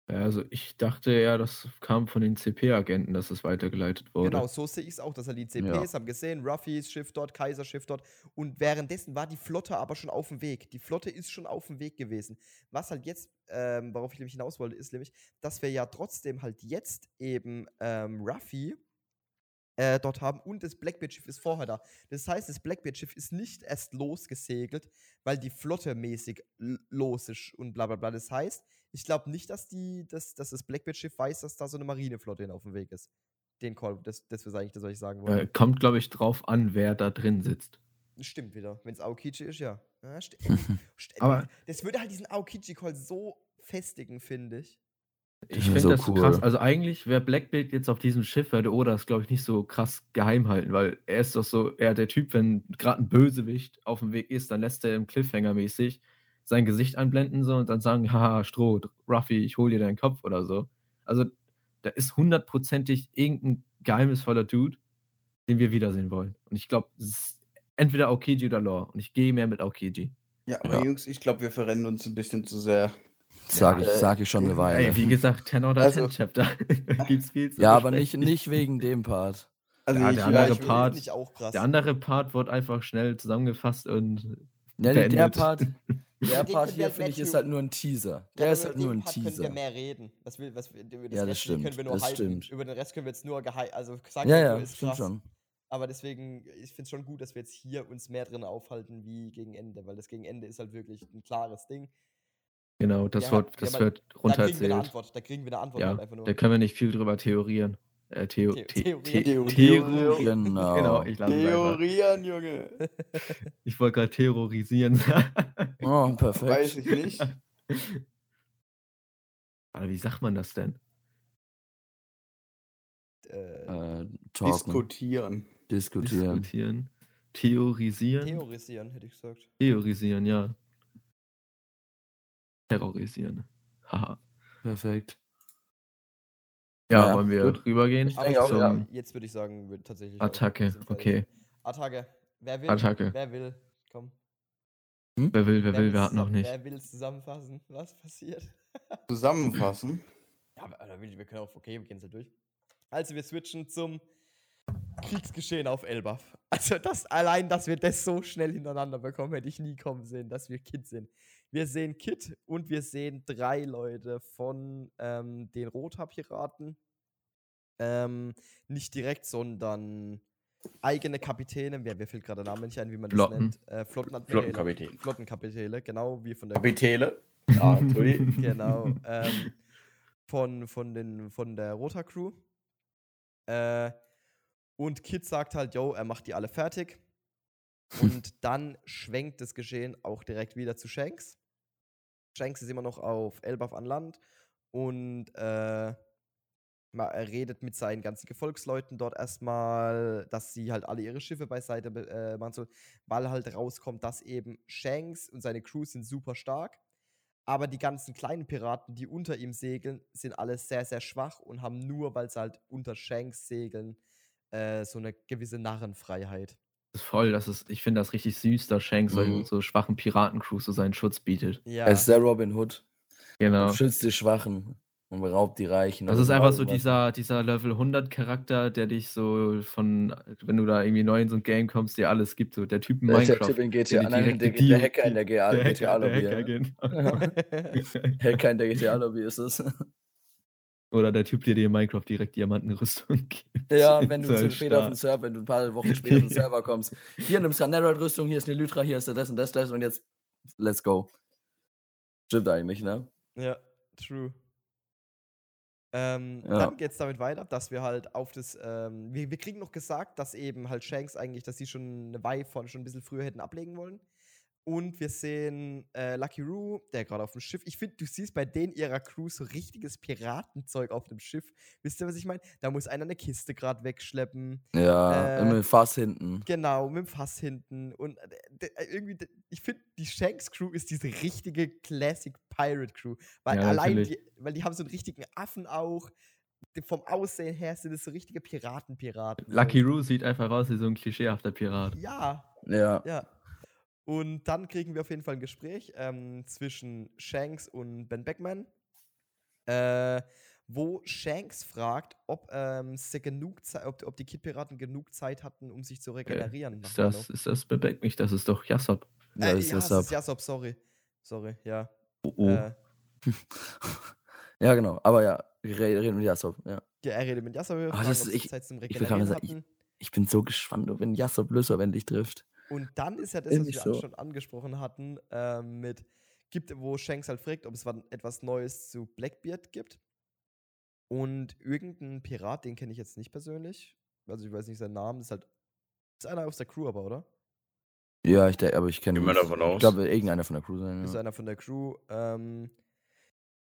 Also ich dachte ja, das kam von den CP-Agenten, dass es weitergeleitet wurde. Genau, so sehe ich es auch, dass er die CPs Ja. haben gesehen, Ruffys Schiff dort, Kaiser Schiff dort. Und währenddessen war die Flotte aber schon auf dem Weg. Die Flotte ist schon auf dem Weg gewesen. Was halt jetzt, ähm, worauf ich nämlich hinaus wollte, ist nämlich, dass wir ja trotzdem halt jetzt eben ähm, Ruffy äh, dort haben und das Blackbeard-Schiff ist vorher da. Das heißt, das Blackbeard-Schiff ist nicht erst losgesegelt, weil die Flotte mäßig los ist und bla bla bla. Das heißt, ich glaube nicht, dass, die, dass, dass das Blackbeard-Schiff weiß, dass da so eine Marineflotte hin auf dem Weg ist. Den Call, das, das ist eigentlich das, was ich sagen wollte. Äh, kommt, glaube ich, drauf an, wer da drin sitzt. Stimmt wieder. Wenn es Aokichi ist, ja. ja st st Aber- das würde halt diesen Aokichi-Call so festigen, finde ich. Ich finde so das cool. krass. Also eigentlich wäre Blackbeard jetzt auf diesem Schiff, würde Oda das, glaube ich, nicht so krass geheim halten, weil er ist doch so, er der Typ, wenn gerade ein Bösewicht auf dem Weg ist, dann lässt er im Cliffhanger-mäßig sein Gesicht einblenden so und dann sagen, haha, Stroh, Ruffy, ich hol dir deinen Kopf oder so. Also da ist hundertprozentig irgendein geheimnisvoller Dude, den wir wiedersehen wollen. Und ich glaube, es ist entweder Aokiji oder Lore. Und ich gehe mehr mit Aokiji. Ja, aber Ja. Jungs, ich glaube, wir verrennen uns ein bisschen zu sehr. Sag Ja, ich, sag ich schon eine Weile. Ey, wie gesagt, 10 oder Also- 10 Chapter. Gibt's viel zu ja, aber nicht, nicht wegen dem Part. Also Ja, ich, der ja, andere ich, finde- Part- finde ich auch krass. Der andere Part wurde einfach schnell zusammengefasst und Ja, der. Part, der Part hier finde ich ist halt nur ein Teaser. Der Ja, ist halt nur ein Part können wir Teaser. mehr reden. Das will, was, wir- über das Ja, das Rest stimmt, können wir nur das stimmt. Über den Rest können wir jetzt nur geheim, also sagen Ja, wir ja, ist stimmt krass. schon. Aber deswegen, ich finde es schon gut, dass wir jetzt hier uns mehr drin aufhalten wie gegen Ende, weil das gegen Ende ist halt wirklich ein klares Ding. genau, das, Ja, wird, ja, das aber wird Da kriegen wir eine runtererzählt. Antwort. Da kriegen wir eine Antwort halt Ja, einfach nur. da können wir nicht viel drüber theorieren. Äh, Theo, The- The- theorieren. The- Theorieren. Theorieren. Genau. Genau, ich lasse. Theorieren, Junge. Ich wollte gerade terrorisieren. Oh, Weiß perfekt. ich nicht. Aber wie sagt man das denn? äh, Äh, Diskutieren. diskutieren. Diskutieren. Theorisieren. theorisieren, hätte ich gesagt. Theorisieren, ja. Terrorisieren. Haha. Perfekt. Ja, Ja, wollen wir gut. rübergehen Ich denke auch, jetzt, ja. jetzt würde ich sagen, tatsächlich. Attacke, okay. Attacke. Wer will? Attacke. Wer will? Komm. Wer will, wer will, will's wer hat noch nicht. Wer will zusammenfassen, was passiert? Zusammenfassen. Ja, aber wir wir können auch, okay, wir gehen es durch. Also wir switchen zum Kriegsgeschehen auf Elbaf. Also das allein, dass wir das so schnell hintereinander bekommen, hätte ich nie kommen sehen, dass wir Kit sind. Wir sehen Kit und wir sehen drei Leute von ähm, den Rothaar-Piraten. Ähm, nicht direkt, sondern eigene Kapitäne. Wer, wer fällt gerade der Name nicht ein, wie man das Flotten. nennt? Äh, Flottenadmiräle. Flottenkapitän. Flottenkapitäne, genau, wie von der Kapitäle. Ja, Entschuldigung. genau. ähm, von, von, den, von der Rota Crew. Äh, und Kid sagt halt, yo, er macht die alle fertig. Und dann schwenkt das Geschehen auch direkt wieder zu Shanks. Shanks ist immer noch auf Elbaf an Land und äh, er redet mit seinen ganzen Gefolgsleuten dort erstmal, dass sie halt alle ihre Schiffe beiseite be- äh, machen sollen, weil halt rauskommt, dass eben Shanks und seine Crew sind super stark, aber die ganzen kleinen Piraten, die unter ihm segeln, sind alle sehr, sehr schwach und haben nur, weil sie halt unter Shanks segeln, äh, so eine gewisse Narrenfreiheit. Das ist voll, das ist, ich finde das richtig süß, dass Shanks Mhm. so schwachen Piratencrews so seinen Schutz bietet. Ja, Er ist der Robin Hood. Genau. Schützt die Schwachen und beraubt die Reichen. Das ist einfach so dieser, dieser Level 100 Charakter, der dich so von, wenn du da irgendwie neu in so ein Game kommst, dir alles gibt. So der Typ in Der ist der Minecraft. Typ in GTA, die nein, der, der Hacker in der der GTA Hacker, Lobby. der Hacker, genau. Hacker in der GTA Lobby ist es. Oder der Typ, der dir in Minecraft direkt Diamantenrüstung gibt. Ja, wenn du zu spät auf den. Server, wenn du ein paar Wochen später auf den Server kommst. Hier nimmst du eine Netherite-Rüstung, hier ist eine Lytra, hier ist das und das, das und jetzt let's go. Stimmt eigentlich, ne? Ja, true. Ähm, Ja. Dann geht es damit weiter, dass wir halt auf das, ähm, wir, wir kriegen noch gesagt, dass eben halt Shanks eigentlich, dass sie schon eine Weile von schon ein bisschen früher hätten ablegen wollen. Und wir sehen äh, Lucky Roo, der gerade auf dem Schiff, ich finde, du siehst bei denen ihrer Crew so richtiges Piratenzeug auf dem Schiff. Wisst ihr, was ich meine? Da muss einer eine Kiste gerade wegschleppen. Ja, Äh, immer Fass hinten. Genau, mit dem Fass hinten. Und äh, äh, irgendwie, ich finde, die Shanks Crew ist diese richtige Classic Pirate Crew. Weil Ja, allein, die, weil die haben so einen richtigen Affen auch. Vom Aussehen her sind es so richtige Piraten-Piraten. Lucky Roo sieht einfach aus wie so ein klischeehafter Pirat. Ja, Ja. ja. Und dann kriegen wir auf jeden Fall ein Gespräch ähm, zwischen Shanks und Ben Beckman, äh, wo Shanks fragt, ob, ähm, sie genug ob, ob die Kid-Piraten genug Zeit hatten, um sich zu regenerieren. nach Ist das, ist das Bebeck nicht? Das ist doch Jassop. Ja, Äh, ist ja, ist Jasob, sorry. Sorry, ja. Oh, oh. Äh, Ja, genau. Aber ja, wir re- reden mit Jasop. Ja. ja, er redet mit fragen, das ist- sie ich- ich sagen, hatten. Ich bin so gespannt, wenn Jasop Löser endlich trifft. Und dann ist ja das, Ist was wir so. schon angesprochen hatten, ähm, mit, gibt, wo Shanks halt fragt, ob es wann etwas Neues zu Blackbeard gibt. Und irgendein Pirat, den kenne ich jetzt nicht persönlich. Also ich weiß nicht seinen Namen, ist halt. Ist einer aus der Crew aber, oder? Ja, ich denke, aber ich kenne davon Ich aus. glaube, irgendeiner von der Crew sein. Ist Ja. einer von der Crew. Ähm,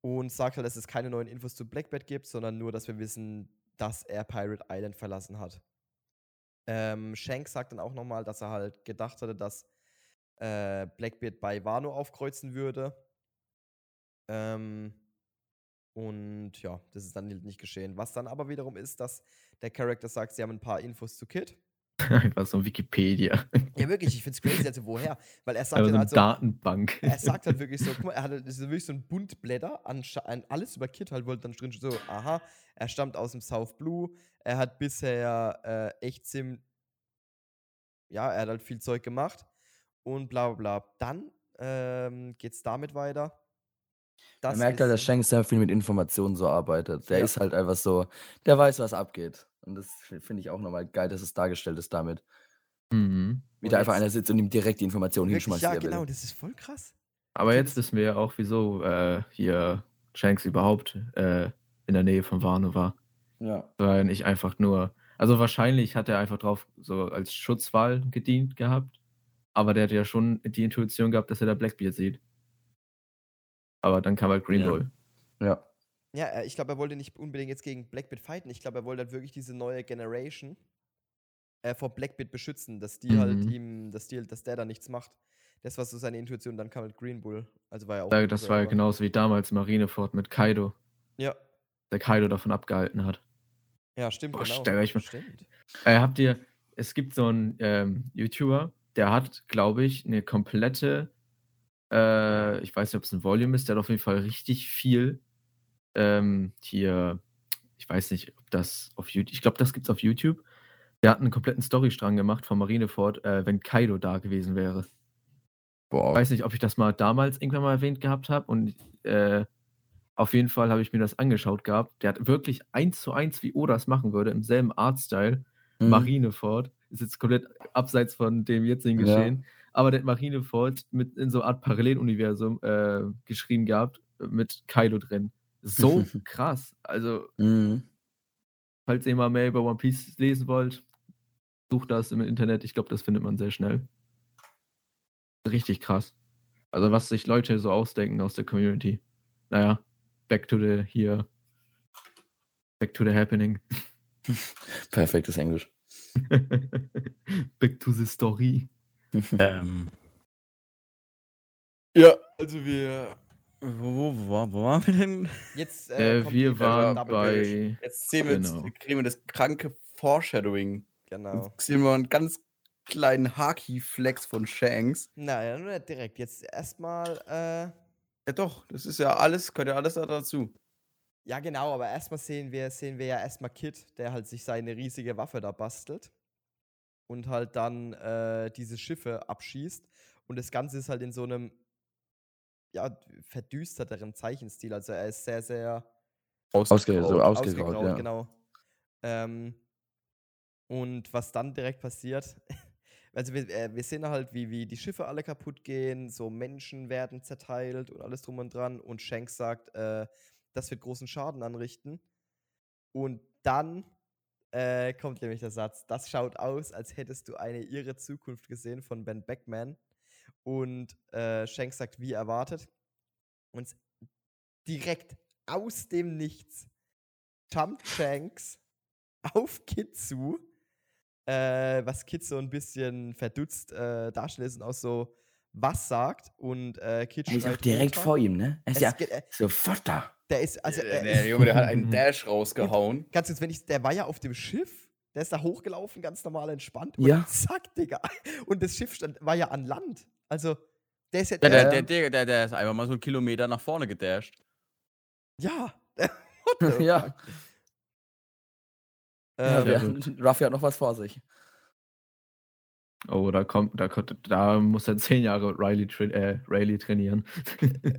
und sagt halt, dass es keine neuen Infos zu Blackbeard gibt, sondern nur, dass wir wissen, dass er Pirate Island verlassen hat. Ähm, Shanks sagt dann auch nochmal, dass er halt gedacht hatte, dass äh, Blackbeard bei Wano aufkreuzen würde. Ähm, und ja, das ist dann nicht geschehen. Was dann aber wiederum ist, dass der Charakter sagt, sie haben ein paar Infos zu Kid. Einfach so Wikipedia. Ja, wirklich, ich finde es crazy. Also, woher? Weil er sagt Also halt so, Datenbank. er sagt halt wirklich so, guck mal, er hat das ist wirklich so ein Buntblätter an, an alles über Kit halt, wo dann drin steht so, aha, er stammt aus dem South Blue, er hat bisher äh, echt ziemlich, ja, er hat halt viel Zeug gemacht und bla bla bla. Dann ähm, geht's damit weiter. Man Das merkt halt, dass Shanks sehr viel mit Informationen so arbeitet. Der Ja. ist halt einfach so, der weiß, was abgeht. Und das finde ich auch nochmal geil, dass es dargestellt ist damit. Mhm. Wie da einfach einer sitzt und ihm direkt die Informationen hinschmeißt, ja, genau, will. das ist voll krass. Aber Okay, jetzt wissen wir ja auch, wieso äh, hier Shanks überhaupt äh, in der Nähe von Wano war. Ja. Weil nicht einfach nur. Also wahrscheinlich hat er einfach drauf so als Schutzwahl gedient gehabt. Aber der hat ja schon die Intuition gehabt, dass er da Blackbeard sieht. Aber dann kam halt Green Ja. Bull. Ja. Ja, äh, ich glaube, er wollte nicht unbedingt jetzt gegen Blackbit fighten. Ich glaube, er wollte halt wirklich diese neue Generation äh, vor Blackbit beschützen, dass die halt Mhm. ihm, dass, die, dass der da nichts macht. Das war so seine Intuition. Dann kam halt Green Bull. Also war ja auch. Da- Das war ja genauso wie damals Marineford mit Kaido, Ja, der Kaido davon abgehalten hat. ja, stimmt. Boah, genau. stell euch mal- Stimmt. Äh, habt ihr, es gibt so einen ähm, YouTuber, der hat, glaube ich, eine komplette, äh, ich weiß nicht, ob es ein Volume ist, der hat auf jeden Fall richtig viel ähm, hier, ich weiß nicht, ob das auf YouTube, ich glaube, das gibt es auf YouTube. Der hat einen kompletten Storystrang gemacht von Marineford, äh, wenn Kaido da gewesen wäre. Ich Boah. weiß nicht, ob ich das mal damals irgendwann mal erwähnt gehabt habe und äh, auf jeden Fall habe ich mir das angeschaut gehabt. Der hat wirklich eins zu eins, wie Oda es machen würde, im selben Artstyle. Mhm. Marineford. Ist jetzt komplett abseits von dem jetzigen Ja. Geschehen. Aber der hat Marineford mit in so einer Art Paralleluniversum äh, geschrieben gehabt, mit Kaido drin. So krass. Also, Mhm. falls ihr mal mehr über One Piece lesen wollt, sucht das im Internet. Ich glaube, das findet man sehr schnell. Richtig krass. Also, was sich Leute so ausdenken aus der Community. Naja, back to the here. Back to the happening. Perfektes Englisch. back to the story. Ähm. Ja, also wir. Wo, wo, wo, wo waren wir denn? Jetzt, Äh, kommt wir die waren Double bei. Jetzt sehen wir Genau. jetzt, kriegen wir das kranke Foreshadowing. Genau. Jetzt sehen wir einen ganz kleinen Haki-Flex von Shanks. Naja, nur nicht direkt. Jetzt erstmal, äh, Ja doch, das ist ja alles, gehört ja alles da dazu. ja genau, aber erstmal sehen wir, sehen wir ja erstmal Kid, der halt sich seine riesige Waffe da bastelt und halt dann äh, diese Schiffe abschießt. Und das Ganze ist halt in so einem ja, verdüsterteren Zeichenstil. Also er ist sehr, sehr Ausge so ausgegraut, ja. genau. Ähm, und was dann direkt passiert, also wir, äh, wir sehen halt, wie, wie die Schiffe alle kaputt gehen, so Menschen werden zerteilt und alles drum und dran. Und Shanks sagt, äh, das wird großen Schaden anrichten. Und dann äh, kommt nämlich der Satz, das schaut aus, als hättest du eine irre Zukunft gesehen von Ben Beckman. Und äh, Shanks sagt, wie erwartet. Und direkt aus dem Nichts jumpt Shanks auf Kid zu, äh, was Kid so ein bisschen verdutzt äh, darstellt ist und auch so was sagt. Und äh, Kid Er ist auch direkt runter. vor ihm, ne? Er ist Es ja geht, äh, sofort da. der ist, also, der, er der ist, Junge, der hat einen Dash rausgehauen. ganz kurz, wenn ich, der war ja auf dem Schiff, der ist da hochgelaufen, ganz normal entspannt. Ja. Und zack, Digga. Und das Schiff stand, war ja an Land. Also, der ist ja, Ja, der, der, der, der, der, der ist einfach mal so einen Kilometer nach vorne gedasht. ja. Ja. ja Ähm, wir, Ruffy hat noch was vor sich. Oh, da kommt, da, kommt, da muss er zehn Jahre Riley, tra äh, Rayleigh trainieren.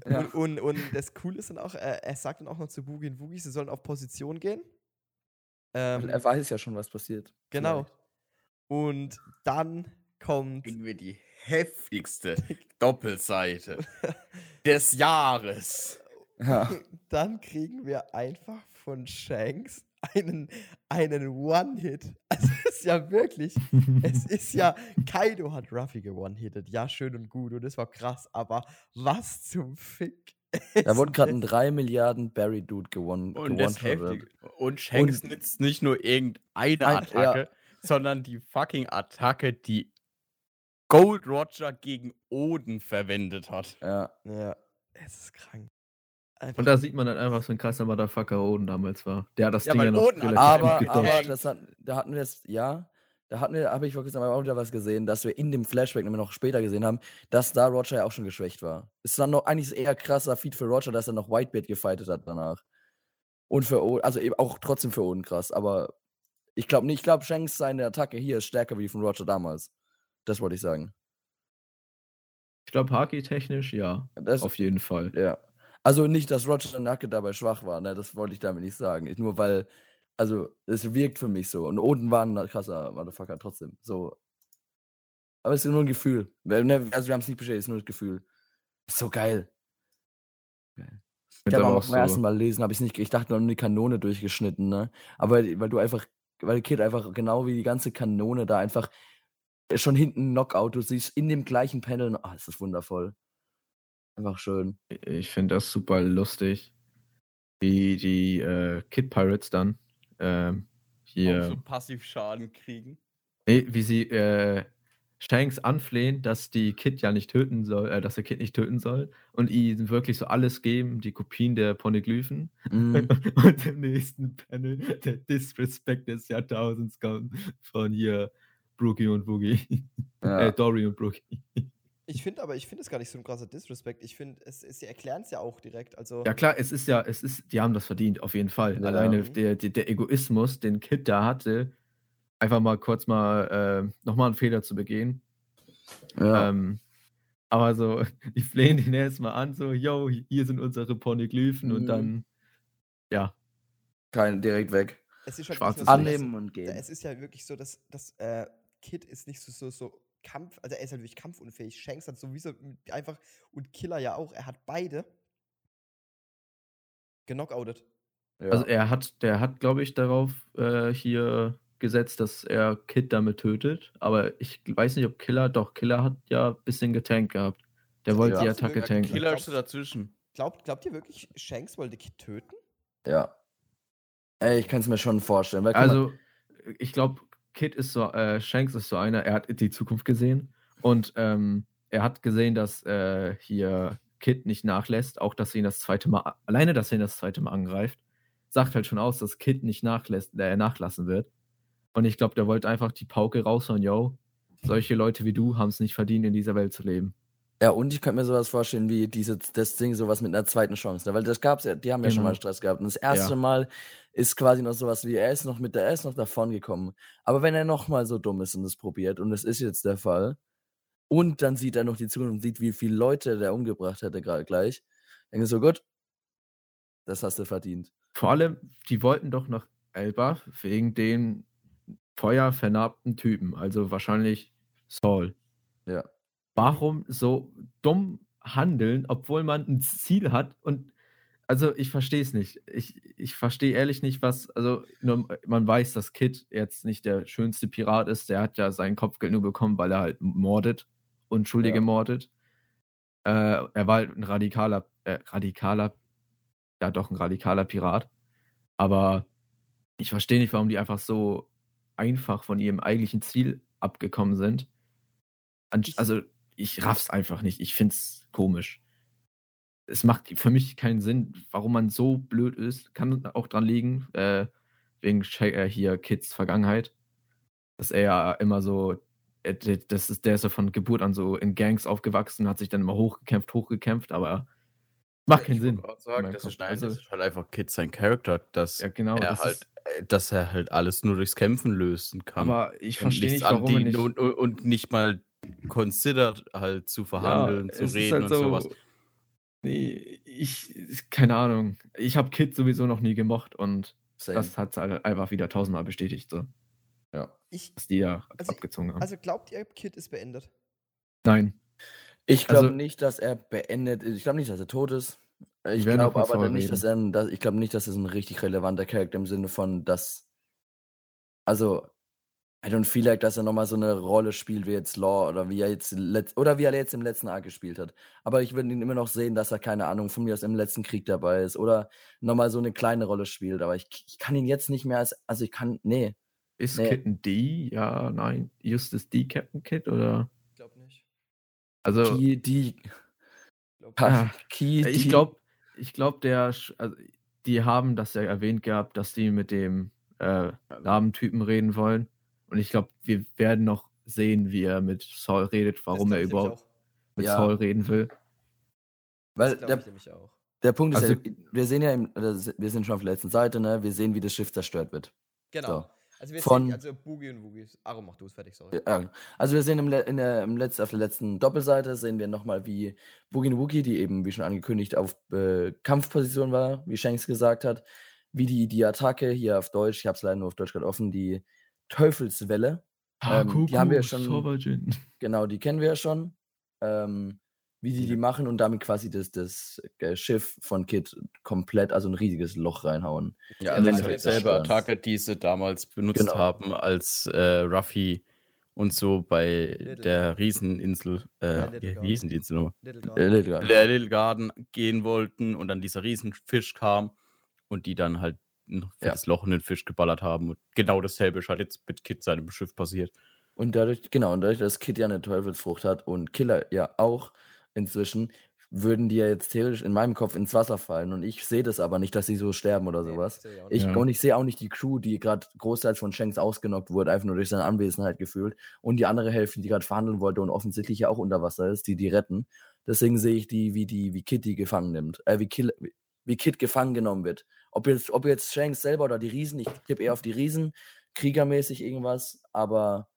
Ja. Und, und, und das Coole ist dann auch, äh, er sagt dann auch noch zu Boogie und Woogie, sie sollen auf Position gehen. Ähm, er weiß ja schon, was passiert. genau. Vielleicht. Und dann kommt. Kriegen wir die heftigste Doppelseite des Jahres. Ja. Dann kriegen wir einfach von Shanks einen, einen One-Hit. Also es ist ja wirklich, es ist ja, Kaido hat Ruffy gewonnen-hittet. Ja, schön und gut und das war krass, aber was zum Fick? Da wurde gerade ein das? 3 Milliarden Barry Dude gewonnen. Und das. Und Shanks nützt nicht nur irgendeine Ein- Attacke, sondern die fucking Attacke, die Gold Roger gegen Oden verwendet hat. Ja. Ja, es ist krank. Einfach Und da sieht man dann einfach so ein krasser Motherfucker Oden damals war. Der hat das Ja, Ding ja noch Oden relativ Aber, gut aber das hat, da hatten wir es, ja, da hatten wir, habe ich vor kurzem auch wieder was gesehen, dass wir in dem Flashback immer noch später gesehen haben, dass da Roger ja auch schon geschwächt war. Ist dann noch eigentlich eher krasser Feed für Roger, dass er noch Whitebeard gefightet hat danach. Und für Oden, also eben auch trotzdem für Oden krass, aber ich glaube nicht, ich glaube, Shanks seine Attacke hier ist stärker wie die von Roger damals. Das wollte ich sagen. Ich glaube, Haki-technisch, ja. Das, Auf jeden Fall. Ja. Also nicht, dass Roger Nacke dabei schwach war, ne? Das wollte ich damit nicht sagen. Ich, nur weil, also es wirkt für mich so. Und Oden war ein krasser Motherfucker trotzdem. So. Aber es ist nur ein Gefühl. Ne, also wir haben es nicht bestätigt, es ist nur das Gefühl. Ist so geil. geil. Ich habe auch beim ersten Mal lesen, habe ich nicht, ich dachte nur eine Kanone durchgeschnitten, ne? Aber weil du einfach, weil Kid einfach genau wie die ganze Kanone da einfach schon hinten Knockout, du siehst in dem gleichen Panel, ah, oh, ist das wundervoll. Einfach schön. Ich finde das super lustig, wie die äh, Kid Pirates dann ähm, hier. Auch so Passivschaden kriegen. Nee, wie sie äh, Shanks anflehen, dass die Kid ja nicht töten soll, äh, dass der Kid nicht töten soll und ihm wirklich so alles geben, die Kopien der Poneglyphen. Mm. und im nächsten Panel der Disrespect des Jahrtausends kommt von hier Brookie und Boogie. Ja. äh, Dory und Brookie. Ich finde aber, ich finde es gar nicht so ein krasser Disrespect. Ich finde, es, es, sie erklären es ja auch direkt. Also ja, klar, es ist ja, es ist, die haben das verdient, auf jeden Fall. Ja. Alleine der, der, der, Egoismus, den Kid da hatte, einfach mal kurz mal äh, nochmal einen Fehler zu begehen. Ja. Ähm, aber so, die flehen den erstmal an, so, yo, hier sind unsere Poneglyphen mhm. und dann, ja. Kein, direkt weg. Es ist halt Schwarzes so, Annehmen und gehen. Es ist ja wirklich so, dass, dass äh, Kid ist nicht so, so, so Kampf, also er ist halt wirklich kampfunfähig. Shanks hat sowieso einfach und Killer ja auch. Er hat beide genockoutet. Ja. Also er hat, der hat, glaube ich, darauf äh, hier gesetzt, dass er Kid damit tötet. Aber ich weiß nicht, ob Killer, doch, Killer hat ja ein bisschen getankt gehabt. Der wollte ja. die Attacke tanken. Killer ist dazwischen. Glaubt, glaubt ihr wirklich, Shanks wollte Kid töten? Ja. Ey, ich kann es mir schon vorstellen. also, ich glaube, Kid ist so, äh, Shanks ist so einer, er hat die Zukunft gesehen und ähm, er hat gesehen, dass äh, hier Kid nicht nachlässt, auch dass er ihn das zweite Mal, alleine, dass er ihn das zweite Mal angreift, sagt halt schon aus, dass Kid nicht nachlässt, äh, nachlassen wird. Und ich glaube, der wollte einfach die Pauke raushauen, yo, solche Leute wie du haben es nicht verdient, in dieser Welt zu leben. Ja, und ich könnte mir sowas vorstellen wie diese, das Ding, sowas mit einer zweiten Chance. Ne? Weil das gab's ja, die haben ja schon genau. mal Stress gehabt. Und das erste ja. Mal ist quasi noch sowas wie, er ist noch mit der, er ist noch davon gekommen. Aber wenn er nochmal so dumm ist und es probiert, und das ist jetzt der Fall, und dann sieht er noch die Zukunft und sieht, wie viele Leute der umgebracht hätte gerade gleich, denke ich so, gut, das hast du verdient. Vor allem, die wollten doch nach Elba wegen den feuervernarbten Typen, also wahrscheinlich Saul. Ja warum so dumm handeln, obwohl man ein Ziel hat und also ich verstehe es nicht. Ich, ich verstehe ehrlich nicht, was, also nur, man weiß, dass Kid jetzt nicht der schönste Pirat ist. Der hat ja sein Kopfgeld nur bekommen, weil er halt mordet, Unschuldige ja. mordet. Äh, er war halt ein radikaler, äh, radikaler, ja doch ein radikaler Pirat. Aber ich verstehe nicht, warum die einfach so einfach von ihrem eigentlichen Ziel abgekommen sind. also ich raff's einfach nicht. Ich find's komisch. Es macht für mich keinen Sinn, warum man so blöd ist. Kann auch dran liegen, äh, wegen äh, hier Kids Vergangenheit. Dass er ja immer so, äh, das ist, der ist ja von Geburt an so in Gangs aufgewachsen, hat sich dann immer hochgekämpft, hochgekämpft, aber macht keinen Sinn. Sagen, das, ist, nein, also, das ist halt einfach Kids sein Charakter, dass ja, genau, er halt äh, dass er halt alles nur durchs Kämpfen lösen kann. Aber ich verstehe nicht, warum nicht und, und, nicht mal considered halt zu verhandeln, ja, zu reden halt und so, sowas. Nee, ich, keine Ahnung. Ich habe Kid sowieso noch nie gemocht und Same. das hat halt einfach wieder tausendmal bestätigt. So. Ja. Ich, dass die ja also, abgezogen haben. Also glaubt ihr, Kid ist beendet? Nein. Ich glaube also, nicht, dass er beendet ist. Ich glaube nicht, dass er tot ist. Ich glaube aber nicht, dass er, dass, ich glaube nicht, dass es ein richtig relevanter Charakter im Sinne von, dass, also I don't feel like, dass er nochmal so eine Rolle spielt wie jetzt Law oder wie er jetzt oder wie er jetzt im letzten Arc gespielt hat. Aber ich würde ihn immer noch sehen, dass er, keine Ahnung, von mir aus im letzten Krieg dabei ist oder nochmal so eine kleine Rolle spielt. Aber ich, ich kann ihn jetzt nicht mehr als, also ich kann, nee. Ist nee. Ein D? Ja, nein. Justus D Captain Kid oder? Ich glaube nicht. Also. Key, D. Ah, Key, ich glaube, ich glaube, der, also, die haben das ja erwähnt gehabt, dass die mit dem äh, Namentypen reden wollen. Und ich glaube, wir werden noch sehen, wie er mit Saul redet, warum er überhaupt mit Ja. Saul reden will. Weil der, ich nämlich auch. der Punkt ist Also- ja, wir sehen ja, im, wir sind schon auf der letzten Seite, ne? Wir sehen, wie das Schiff zerstört wird. Genau. So. Also wir Von- sehen, also Boogie und Woogie. Aro, mach du es fertig, sorry. Ja, also wir sehen im, in der, im Letz-, auf der letzten Doppelseite sehen wir nochmal, wie Boogie Woogie, die eben, wie schon angekündigt, auf äh, Kampfposition war, wie Shanks gesagt hat, wie die, die Attacke hier auf Deutsch, ich habe es leider nur auf Deutsch gerade offen, die Teufelswelle, Ähm, die haben wir schon- Sauvagin. genau, die kennen wir ja schon, ähm, wie die die machen und damit quasi das, das äh, Schiff von Kid komplett, also ein riesiges Loch reinhauen. Ja, also das ist zerstören. Attacke, die sie damals benutzt Genau. haben, als äh, Ruffy und so bei Little der Rieseninsel, Ja, äh, Little wie Garden. hießen die Insel nochmal? Little Äh, Garden. Little Garden. Der Little Garden gehen wollten und dann dieser Riesenfisch kam und die dann halt ein Ja. fettes Loch in den Fisch geballert haben. Und genau dasselbe ist halt jetzt mit Kid seinem Schiff passiert. Und dadurch, genau, und dadurch, dass Kid ja eine Teufelsfrucht hat und Killer ja auch inzwischen, würden die ja jetzt theoretisch in meinem Kopf ins Wasser fallen. Und ich sehe das aber nicht, dass sie so sterben oder sowas. sehe ich Ja. Und ich sehe auch nicht die Crew, die gerade großteils von Shanks ausgenockt wurde, einfach nur durch seine Anwesenheit gefühlt. Und die andere Hälfte, die gerade verhandeln wollte und offensichtlich ja auch unter Wasser ist, die die retten. Deswegen sehe ich die, wie die, wie Kid die gefangen nimmt. Äh, wie, Kill, wie- wie Kid gefangen genommen wird. Ob jetzt, ob jetzt Shanks selber oder die Riesen, ich tippe eher auf die Riesen, kriegermäßig irgendwas, aber.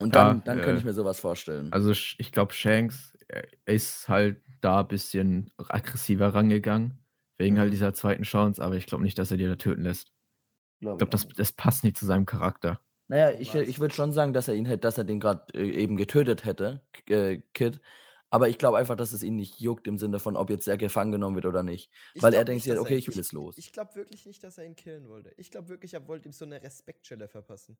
Und Ja, dann, dann könnte äh, ich mir sowas vorstellen. Also ich glaube, Shanks äh, ist halt da ein bisschen aggressiver rangegangen, wegen Mhm. halt dieser zweiten Chance, aber ich glaube nicht, dass er die da töten lässt. Glaub Ich glaube, das, das passt nicht zu seinem Charakter. Naja, ich, ich würde schon sagen, dass er ihn hätte, dass er den gerade äh, eben getötet hätte, äh, Kid. Aber ich glaube einfach, dass es ihn nicht juckt im Sinne von, ob jetzt er gefangen genommen wird oder nicht. Ich Weil er denkt sich, dass okay, ich will jetzt los. Ich glaube wirklich nicht, dass er ihn killen wollte. Ich glaube wirklich, er wollte ihm so eine Respektschelle verpassen.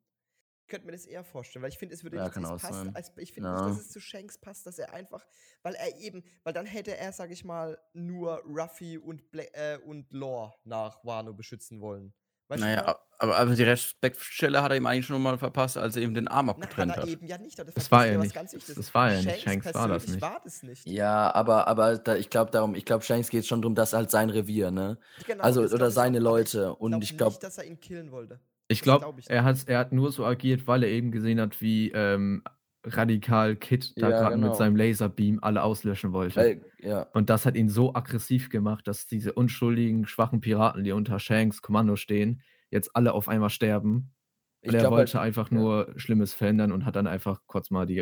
Ich könnte mir das eher vorstellen, weil ich finde, es würde Ja, nicht, es passt, als, ich finde Ja. nicht, dass es zu Shanks passt, dass er einfach, weil er eben, weil dann hätte er, sag ich mal, nur Ruffy und, Bla äh, und Lore nach Wano beschützen wollen. Weißt ich Naja, aber, aber die Respektstelle hat er ihm eigentlich schon mal verpasst, als er ihm den Arm meine? Na, abgetrennt hat er eben ja nicht. Das vergisst war er nicht. Das- das war er nicht. Shanks war das nicht. war das nicht. Ja, aber, aber da, ich glaube darum, ich glaube, Shanks geht schon darum, dass halt sein Revier, ne? Genau, Also, das oder ich seine Leute. Und glaub ich glaub- nicht, dass er ihn killen wollte. Ich Das glaube, glaub ich er, hat, er hat nur so agiert, weil er eben gesehen hat, wie ähm, radikal Kid da Ja, gerade genau. mit seinem Laserbeam alle auslöschen wollte. Weil, ja, Und das hat ihn so aggressiv gemacht, dass diese unschuldigen, schwachen Piraten, die unter Shanks Kommando stehen, jetzt alle auf einmal sterben. ich Und er glaube wollte halt, einfach ja. nur Schlimmes verhindern und hat dann einfach kurz mal die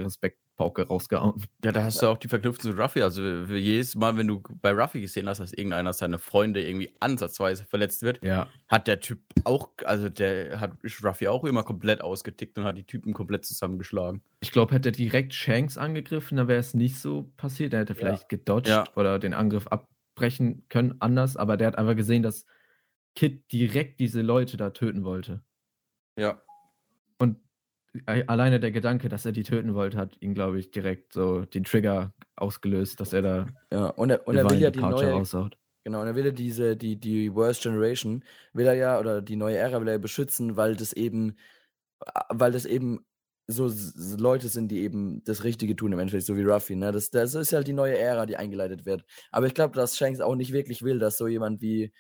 Respektpauke rausgehauen. Ja, da hast du auch die Verknüpfung zu Ruffy. Also jedes Mal, wenn du bei Ruffy gesehen hast, dass irgendeiner seiner Freunde irgendwie ansatzweise verletzt wird, Ja, hat der Typ auch, also der hat Ruffy auch immer komplett ausgetickt und hat die Typen komplett zusammengeschlagen. ich glaube, hätte er direkt Shanks angegriffen, dann wäre es nicht so passiert. Er hätte Ja. vielleicht gedodged Ja. oder den Angriff abbrechen können, anders, aber der hat einfach gesehen, dass Kid direkt diese Leute da töten wollte. Ja. Alleine der Gedanke, dass er die töten wollte, hat ihn, glaube ich, direkt so den Trigger ausgelöst, dass er da ja. Und er, und er will ja die Departure neue, raushaut. Genau, und er will ja diese, die, die Worst Generation, will er ja, oder die neue Ära will er ja beschützen, weil das eben, a- weil das eben so Leute sind, die eben das Richtige tun im Endeffekt, so wie Ruffy, ne? Das, das ist halt die neue Ära, die eingeleitet wird. Aber ich glaube, dass Shanks auch nicht wirklich will, dass so jemand wie,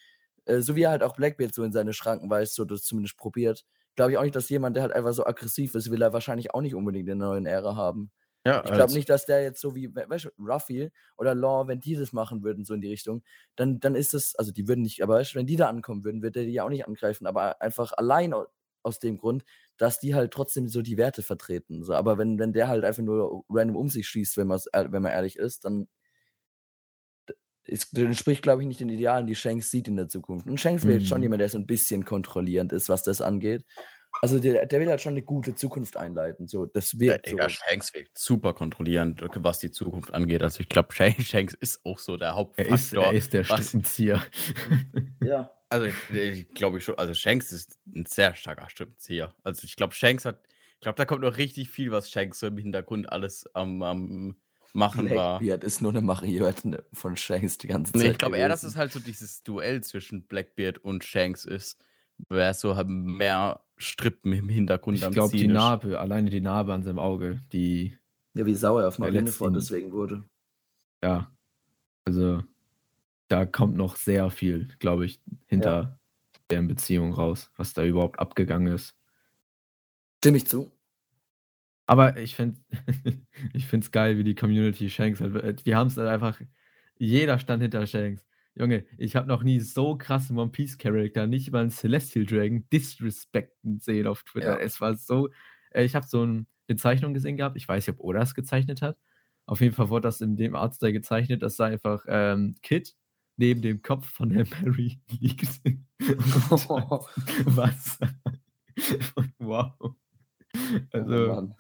äh, so wie er halt auch Blackbeard so in seine Schranken weist, so das zumindest probiert, glaube ich auch nicht, dass jemand, der halt einfach so aggressiv ist, will er wahrscheinlich auch nicht unbedingt in der neuen Ära haben. Ja, Ich glaube nicht, dass der jetzt so wie, we- weißt du, Ruffy oder Law, wenn die das machen würden, so in die Richtung, dann, dann ist es, also die würden nicht, aber weißt du, wenn die da ankommen würden, würde der die ja auch nicht angreifen, aber einfach allein au- aus dem Grund, dass die halt trotzdem so die Werte vertreten. So, aber wenn, wenn der halt einfach nur random um sich schießt, wenn, ehr- wenn man ehrlich ist, dann das entspricht, glaube ich, nicht den Idealen, die Shanks sieht in der Zukunft. Und Shanks will jetzt schon Mhm. jemand, der so ein bisschen kontrollierend ist, was das angeht. Also der, der will halt schon eine gute Zukunft einleiten. So, das Ja, wird so. Digga, Shanks wirkt super kontrollierend, was die Zukunft angeht. Also ich glaube, Shanks ist auch so der Er Hauptfaktor. ist, er ist der Strippenzieher. Ja. Also ich, ich glaube ich schon, also Shanks ist ein sehr starker Strippenzieher. Also ich glaube, Shanks hat, ich glaube, da kommt noch richtig viel, was Shanks so im Hintergrund alles am, am machen war. Blackbeard ist nur eine Marionette von Shanks die ganze Zeit. Nee, ich glaube eher, dass es halt so dieses Duell zwischen Blackbeard und Shanks ist. Wer so halt mehr Strippen im Hintergrund Ich glaube, die. Narbe, alleine die Narbe an seinem Auge, die, Ja, wie sauer er auf Der Marineford deswegen wurde. ja, also da kommt noch sehr viel, glaube ich, hinter deren Beziehung raus, was da überhaupt abgegangen ist. Stimme ich zu. Aber ich finde ich finde es geil, wie die Community Shanks halt äh, wir haben es halt einfach jeder stand hinter Shanks. Junge, ich habe noch nie so krassen One Piece Charakter, nicht mal einen Celestial Dragon disrespekten sehen auf Twitter. Ja. Es war so äh, ich habe so 'n 'ne Zeichnung gesehen gehabt, ich weiß nicht, ob Oda es gezeichnet hat. Auf jeden Fall wurde das in dem Artstyle gezeichnet, dass da einfach, ähm, Kid neben dem Kopf von der Mary liegt. Und was? wow. Oh Also Mann.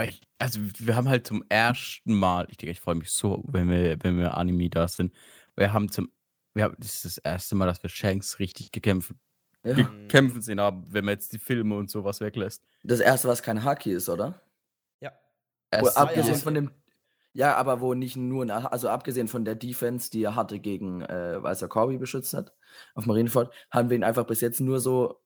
Ich, also wir haben halt zum ersten Mal, ich denke, ich freue mich so, wenn wir, wenn wir Anime da sind. Wir haben zum, wir haben, das ist das erste Mal, dass wir Shanks richtig gekämpft, Ja. Gekämpfen sehen haben, wenn man jetzt die Filme und sowas weglässt. Das erste, was kein Haki ist, oder? Ja. Wo, abgesehen ja. von dem. Ja, aber wo nicht nur, also abgesehen von der Defense, die er hatte gegen, äh, weil er Corby beschützt hat, auf Marineford, haben wir ihn einfach bis jetzt nur so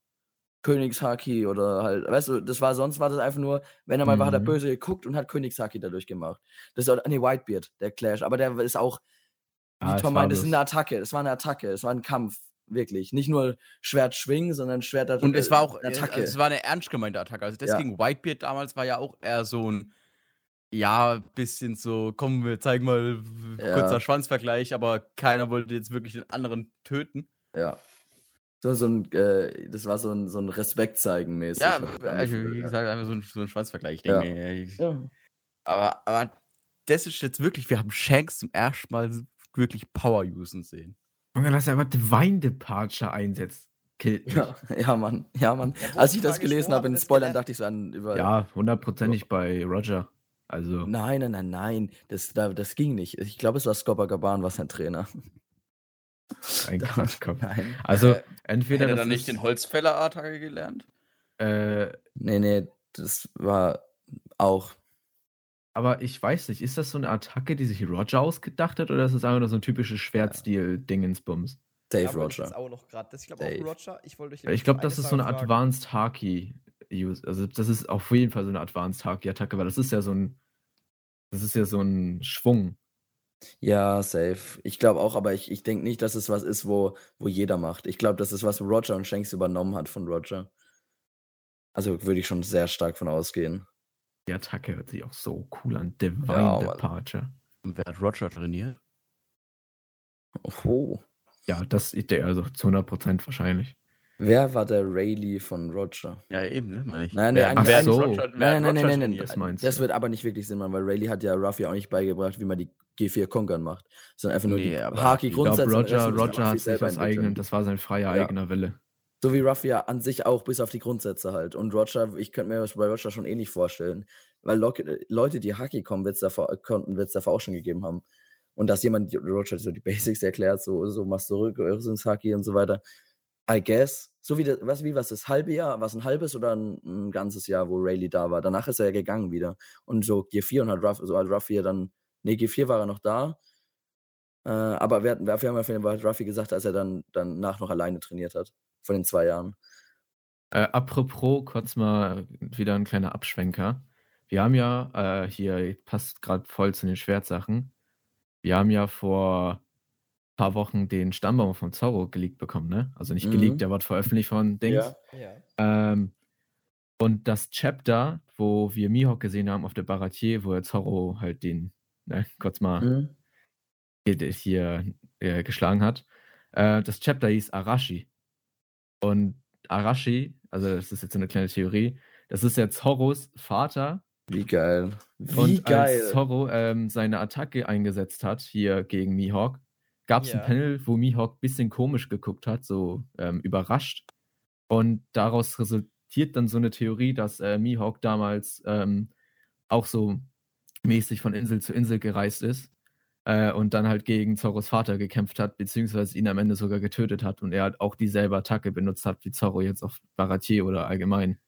Königshaki oder halt, weißt du, das war, sonst war das einfach nur, wenn er mal war, hat er Mhm. böse geguckt und hat Königshaki dadurch gemacht. Das ist auch, nee, Whitebeard, der Clash, aber der ist auch, wie Ah, Tom meint, das ist eine Attacke, das war eine Attacke, es war ein Kampf, wirklich. Nicht nur Schwert schwingen, sondern Schwert Und es war auch, eine äh, Attacke. also es war eine ernst gemeinte Attacke. Also das Ja. Whitebeard damals war ja auch eher so ein, ja, bisschen so, komm, wir zeigen mal Ja. kurzer Schwanzvergleich, aber keiner wollte jetzt wirklich den anderen töten. Ja. So, so ein, äh, das war so ein, so ein Respekt zeigen mäßig. Ja, also, wie gesagt, einfach so ein, so ein Schwanzvergleich. Ich Ja. denke, ja, ich- Ja. aber, aber das ist jetzt wirklich, wir haben Shanks zum ersten Mal wirklich Power-Usen sehen. Junge, dass er einfach Divine Departure. Killt mich. Ja, ja, Mann. Ja, Mann. Ja, Als ich das gelesen habe in das Spoilern, dachte ich so an über. Ja, hundertprozentig bei Roger. Also, Nein, nein, nein, nein. Das, da, das ging nicht. Ich glaube, es war Scopper Gaban, was sein Trainer. ein komm. Nein. Also, Äh, entweder Hätte er das dann nicht den Holzfäller-Attacke gelernt? äh, Nee, nee, das war auch. aber ich weiß nicht, ist das so eine Attacke, die sich Roger ausgedacht hat, oder ist das einfach nur so ein typisches Schwertstil-Dingensbums? Dave ich Roger. jetzt auch noch grad. Das- Ich glaube auch Dave. Roger. Ich Ich glaube, das ist so eine. Advanced Haki. Use. Also, das ist auf jeden Fall so eine Advanced Haki-Attacke, weil das ist ja so ein. Das ist ja so ein Schwung. Ja, safe. Ich glaube auch, aber ich, ich denke nicht, dass es was ist, wo, wo jeder macht. Ich glaube, das ist was, wo Roger und Shanks übernommen hat von Roger. Also würde ich schon sehr stark von ausgehen. Die Attacke hört sich auch so cool an. Divine Ja. Departure. Und wer hat Roger trainiert? Oh. Ja, das ist der, also zu 100% wahrscheinlich. Wer war der Rayleigh von Roger? Ja, eben, ne? meine ich. Nein, Wer- eigentlich- wer Ach hat so. Roger- Nein, nein, nein, nein, nein. Das meinst Das du. wird aber nicht wirklich Sinn machen, weil Rayleigh hat ja Ruffy auch nicht beigebracht, wie man die G4 konkern macht, sondern einfach nur Nee, die aber Haki Ich glaube, Grundsätze. und den Roger, Roger hat sich entwickeln. eigenem, das war sein freier Ja. eigener Wille. So wie Ruffy ja an sich auch, bis auf die Grundsätze halt. Und Roger, ich könnte mir das bei Roger schon ähnlich vorstellen. Weil Leute, die Haki kommen, wird's davor, konnten, wird es davor auch schon gegeben haben. Und dass jemand Roger so die Basics erklärt, so, so machst du Rückwärtshaki und so weiter. I guess. So wie das, was, wie was das halbe Jahr, was ein halbes oder ein, ein ganzes Jahr, wo Rayleigh da war. Danach ist er ja gegangen wieder. Und so G4 und hat Ruffy, so hat Ruffy ja dann, nee, G4 war er noch da. Äh, aber wir, hatten, wir haben für hat Ruffy gesagt, als er dann danach noch alleine trainiert hat. Von den zwei Jahren. Äh, apropos, kurz mal wieder ein kleiner Abschwenker. Wir haben ja äh, hier, passt gerade voll zu den Schwertsachen. Wir haben ja vor paar Wochen den Stammbaum von Zorro geleakt bekommen, ne? Also nicht Mhm. geleakt, der wird veröffentlicht von Dings. Ja. Ähm, und das Chapter, wo wir Mihawk gesehen haben auf der Baratier, wo er Zorro halt den, ne, kurz mal Mhm. hier, hier äh, geschlagen hat. Äh, das Chapter hieß Arashi. Und Arashi, also das ist jetzt so eine kleine Theorie, das ist ja Zorros Vater. Wie geil. Wie und geil. als Zorro ähm, seine Attacke eingesetzt hat, hier gegen Mihawk, gab es Ja. ein Panel, wo Mihawk ein bisschen komisch geguckt hat, so ähm, überrascht. Und daraus resultiert dann so eine Theorie, dass äh, Mihawk damals ähm, auch so mäßig von Insel zu Insel gereist ist äh, und dann halt gegen Zorros Vater gekämpft hat, beziehungsweise ihn am Ende sogar getötet hat und er halt auch dieselbe Attacke benutzt hat wie Zorro jetzt auf Baratier oder allgemein.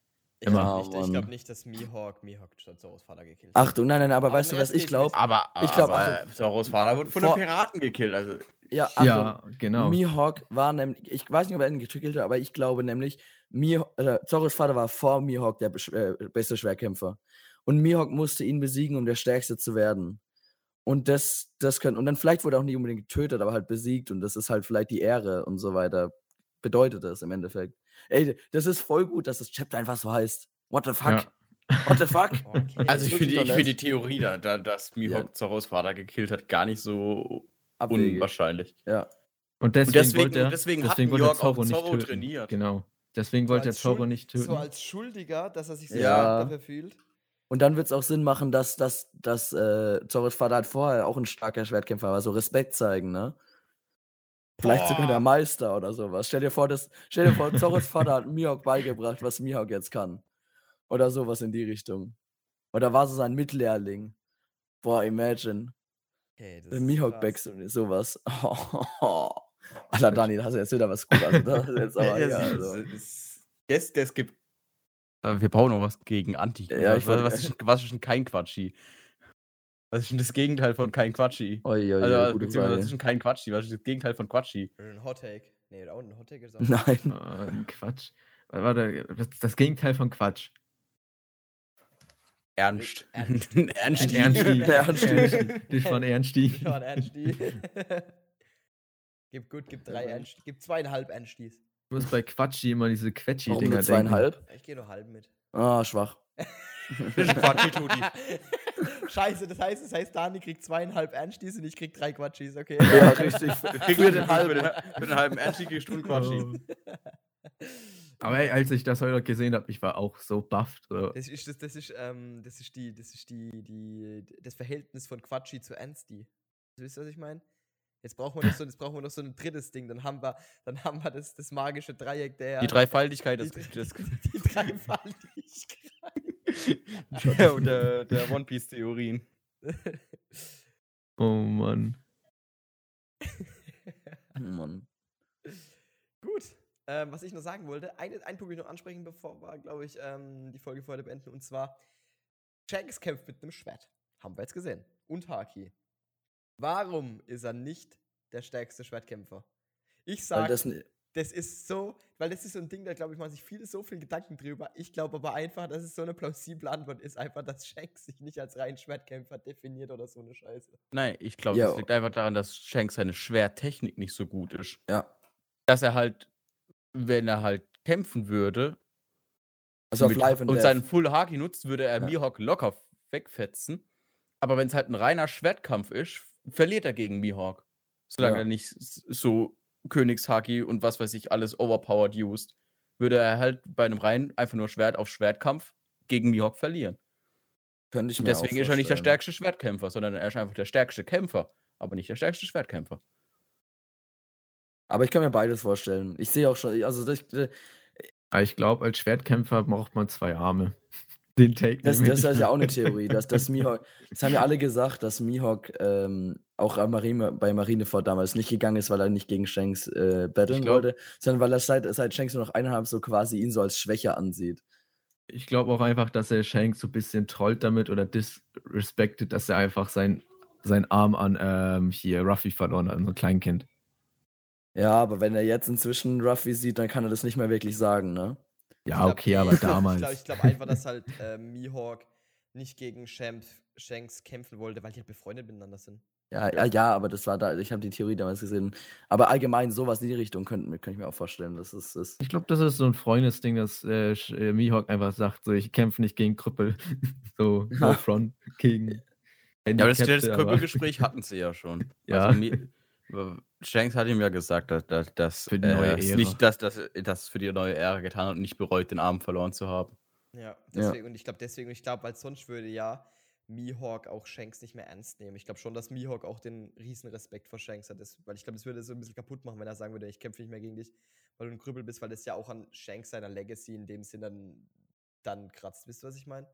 Ich Immer. glaube nicht, ich Mann. glaub nicht, dass Mihawk Mihawk Zorros Vater gekillt Ach hat. du, nein, nein, aber Aber weißt du, was ich glaube? Aber, Ich glaub, aber also- Zorros Vater wurde von Vor- den Piraten gekillt. Also, Ja, Achtung, Ja, genau. Mihawk war nämlich, ich weiß nicht, ob er ihn getriggert hat, aber ich glaube nämlich, Mihawk, äh, Zorros Vater war vor Mihawk der äh, beste Schwerkämpfer. Und Mihawk musste ihn besiegen, um der Stärkste zu werden. Und das, das können, und dann vielleicht wurde er auch nicht unbedingt getötet, aber halt besiegt. Und das ist halt vielleicht die Ehre und so weiter. Bedeutet das im Endeffekt. Ey, das ist voll gut, dass das Chapter einfach so heißt. What the fuck? Ja. What the fuck? Okay. Also ich finde, die nett. Theorie, da, da, dass Mihawk Zorros Vater gekillt hat, gar nicht so Abwegig. unwahrscheinlich. Ja. Und deswegen, deswegen- wollte er, und deswegen hat deswegen wollte er Zorro auch nicht Zorro töten. trainiert. Genau. Deswegen So wollte er als Zorro Schuld- nicht töten. So als Schuldiger, dass er sich so Ja. stark dafür fühlt. Und dann wird es auch Sinn machen, dass, dass, dass äh, Zorros Vater halt vorher auch ein starker Schwertkämpfer war, so Respekt zeigen, ne? Vielleicht sogar Boah. der Meister oder sowas. Stell dir vor, das, stell dir vor, Zorros Vater hat Mihawk beigebracht, was Mihawk jetzt kann. Oder sowas in die Richtung. Oder war so sein Mitlehrling. Boah, imagine. Okay, das Mihawk und sowas. Alter, Dani, da hast du jetzt wieder was gut. Also, das ist jetzt aber, ja, also. das, das gibt. Aber wir brauchen noch was gegen Anti. Ja, ich was, wollte- was, ist, was ist denn kein Quatschi? Was ist denn das Gegenteil von kein Quatschi? Oi, oi, oi, Also, gute beziehungsweise, was Frage. ist denn kein Quatschi? Was ist das Gegenteil von Quatschi? Ein Hot Take. Nee, auch ein Hot Take ist auch. Nein. Ah, Quatsch. Warte, das, das Gegenteil von Quatsch. Ernst. Ernst. Ernst. Ernsti. Ernsti. Ernsti. Das war ein Ernsti. Ja, ein Ernsti. gib gut, gib drei Ernsti. Gib zweieinhalb Ernstis. Ich muss bei Quatschi immer diese Quetschi-Dinger nur denken. zweieinhalb? Ich gehe nur halb mit. Ah, schwach. Das ist ein Quatschi, Tuti. Scheiße, das heißt, das heißt, Dani kriegt zweieinhalb Ernstis und ich krieg drei Quatschis, okay? Ja, richtig. Für den halben, für den, halben Ernst kriegst du einen Quatschi. Oh. Aber ey, als ich das heute gesehen habe, ich war auch so bufft. So. Das ist, das, das ist, ähm, das ist die, das ist die, die, das Verhältnis von Quatschi zu Ernsti. Wisst ihr, was ich meine? Jetzt brauchen wir noch so, jetzt brauchen wir noch so ein drittes Ding. Dann haben wir, dann haben wir das, das magische Dreieck der. Die Dreifaltigkeit die, des, die Dreifaltigkeit. der, der, der One Piece Theorien. Oh Mann. Oh Mann. Gut. Ähm, was ich noch sagen wollte, ein, einen Punkt will ich noch ansprechen, bevor wir, glaube ich, ähm, die Folge für heute beenden. Und zwar, Shanks kämpft mit einem Schwert. Haben wir jetzt gesehen. Und Haki. Warum ist er nicht der stärkste Schwertkämpfer? Ich sage, das, ist so, weil das ist so ein Ding, da glaube ich, machen sich viele so viel Gedanken drüber. Ich glaube aber einfach, dass es so eine plausible Antwort ist, einfach, dass Shanks sich nicht als rein Schwertkämpfer definiert oder so eine Scheiße. Nein, ich glaube, das liegt einfach daran, dass Shanks seine Schwerttechnik nicht so gut ist. ja. Dass er halt, wenn er halt kämpfen würde Also auf mit- und Death. seinen Full Haki nutzt, würde er Ja. Mihawk locker wegfetzen. Aber wenn es halt ein reiner Schwertkampf ist, verliert er gegen Mihawk. Solange Ja. er nicht so Königshaki und was weiß ich alles overpowered used, würde er halt bei einem reinen, einfach nur Schwert auf Schwertkampf gegen Mihawk verlieren. Könnte ich Und mir deswegen auch ist er nicht der stärkste Schwertkämpfer, sondern er ist einfach der stärkste Kämpfer, aber nicht der stärkste Schwertkämpfer. Aber ich kann mir beides vorstellen. Ich sehe auch schon, also das, äh, ich glaube, als Schwertkämpfer braucht man zwei Arme. Den Take das, das ist ja auch eine Theorie, dass, dass Mihawk, das haben ja alle gesagt, dass Mihawk ähm, auch am Marine, bei Marineford damals nicht gegangen ist, weil er nicht gegen Shanks äh, battlen wollte, sondern weil er seit, seit Shanks nur noch einen hat, so quasi ihn so als schwächer ansieht. Ich glaube auch einfach, dass er Shanks so ein bisschen trollt damit oder disrespected, dass er einfach sein, seinen Arm an ähm, hier Ruffy verloren hat, an so ein Kleinkind. Ja, aber wenn er jetzt inzwischen Ruffy sieht, dann kann er das nicht mehr wirklich sagen, ne? Ja, glaub- okay, aber damals. Ich glaube ich glaub einfach, dass halt äh, Mihawk nicht gegen Shamp, Shanks kämpfen wollte, weil die halt befreundet miteinander sind. Ja, ja, ja, aber das war da, ich habe die Theorie damals gesehen. Aber allgemein sowas in die Richtung könnte, könnte ich mir auch vorstellen. Das ist, das Ich glaube, das ist so ein Freundesding, dass äh, äh, Mihawk einfach sagt, so ich kämpfe nicht gegen Krüppel. so, no front gegen. Ja, aber das, das Krüppelgespräch hatten sie ja schon. Ja. Also, Shanks hat ihm ja gesagt, dass, dass, dass Für die neue er es Ära. nicht, dass, dass, das für die neue Ära getan hat und nicht bereut, den Arm verloren zu haben. Ja, deswegen, und ich glaube deswegen, ich glaube, weil sonst würde ja Mihawk auch Shanks nicht mehr ernst nehmen. Ich glaube schon, dass Mihawk auch den riesen Respekt vor Shanks hat, das, weil ich glaube, das würde so ein bisschen kaputt machen, wenn er sagen würde, ich kämpfe nicht mehr gegen dich, weil du ein Krüppel bist, weil das ja auch an Shanks seiner Legacy in dem Sinn dann, dann kratzt. Wisst ihr, was ich meine?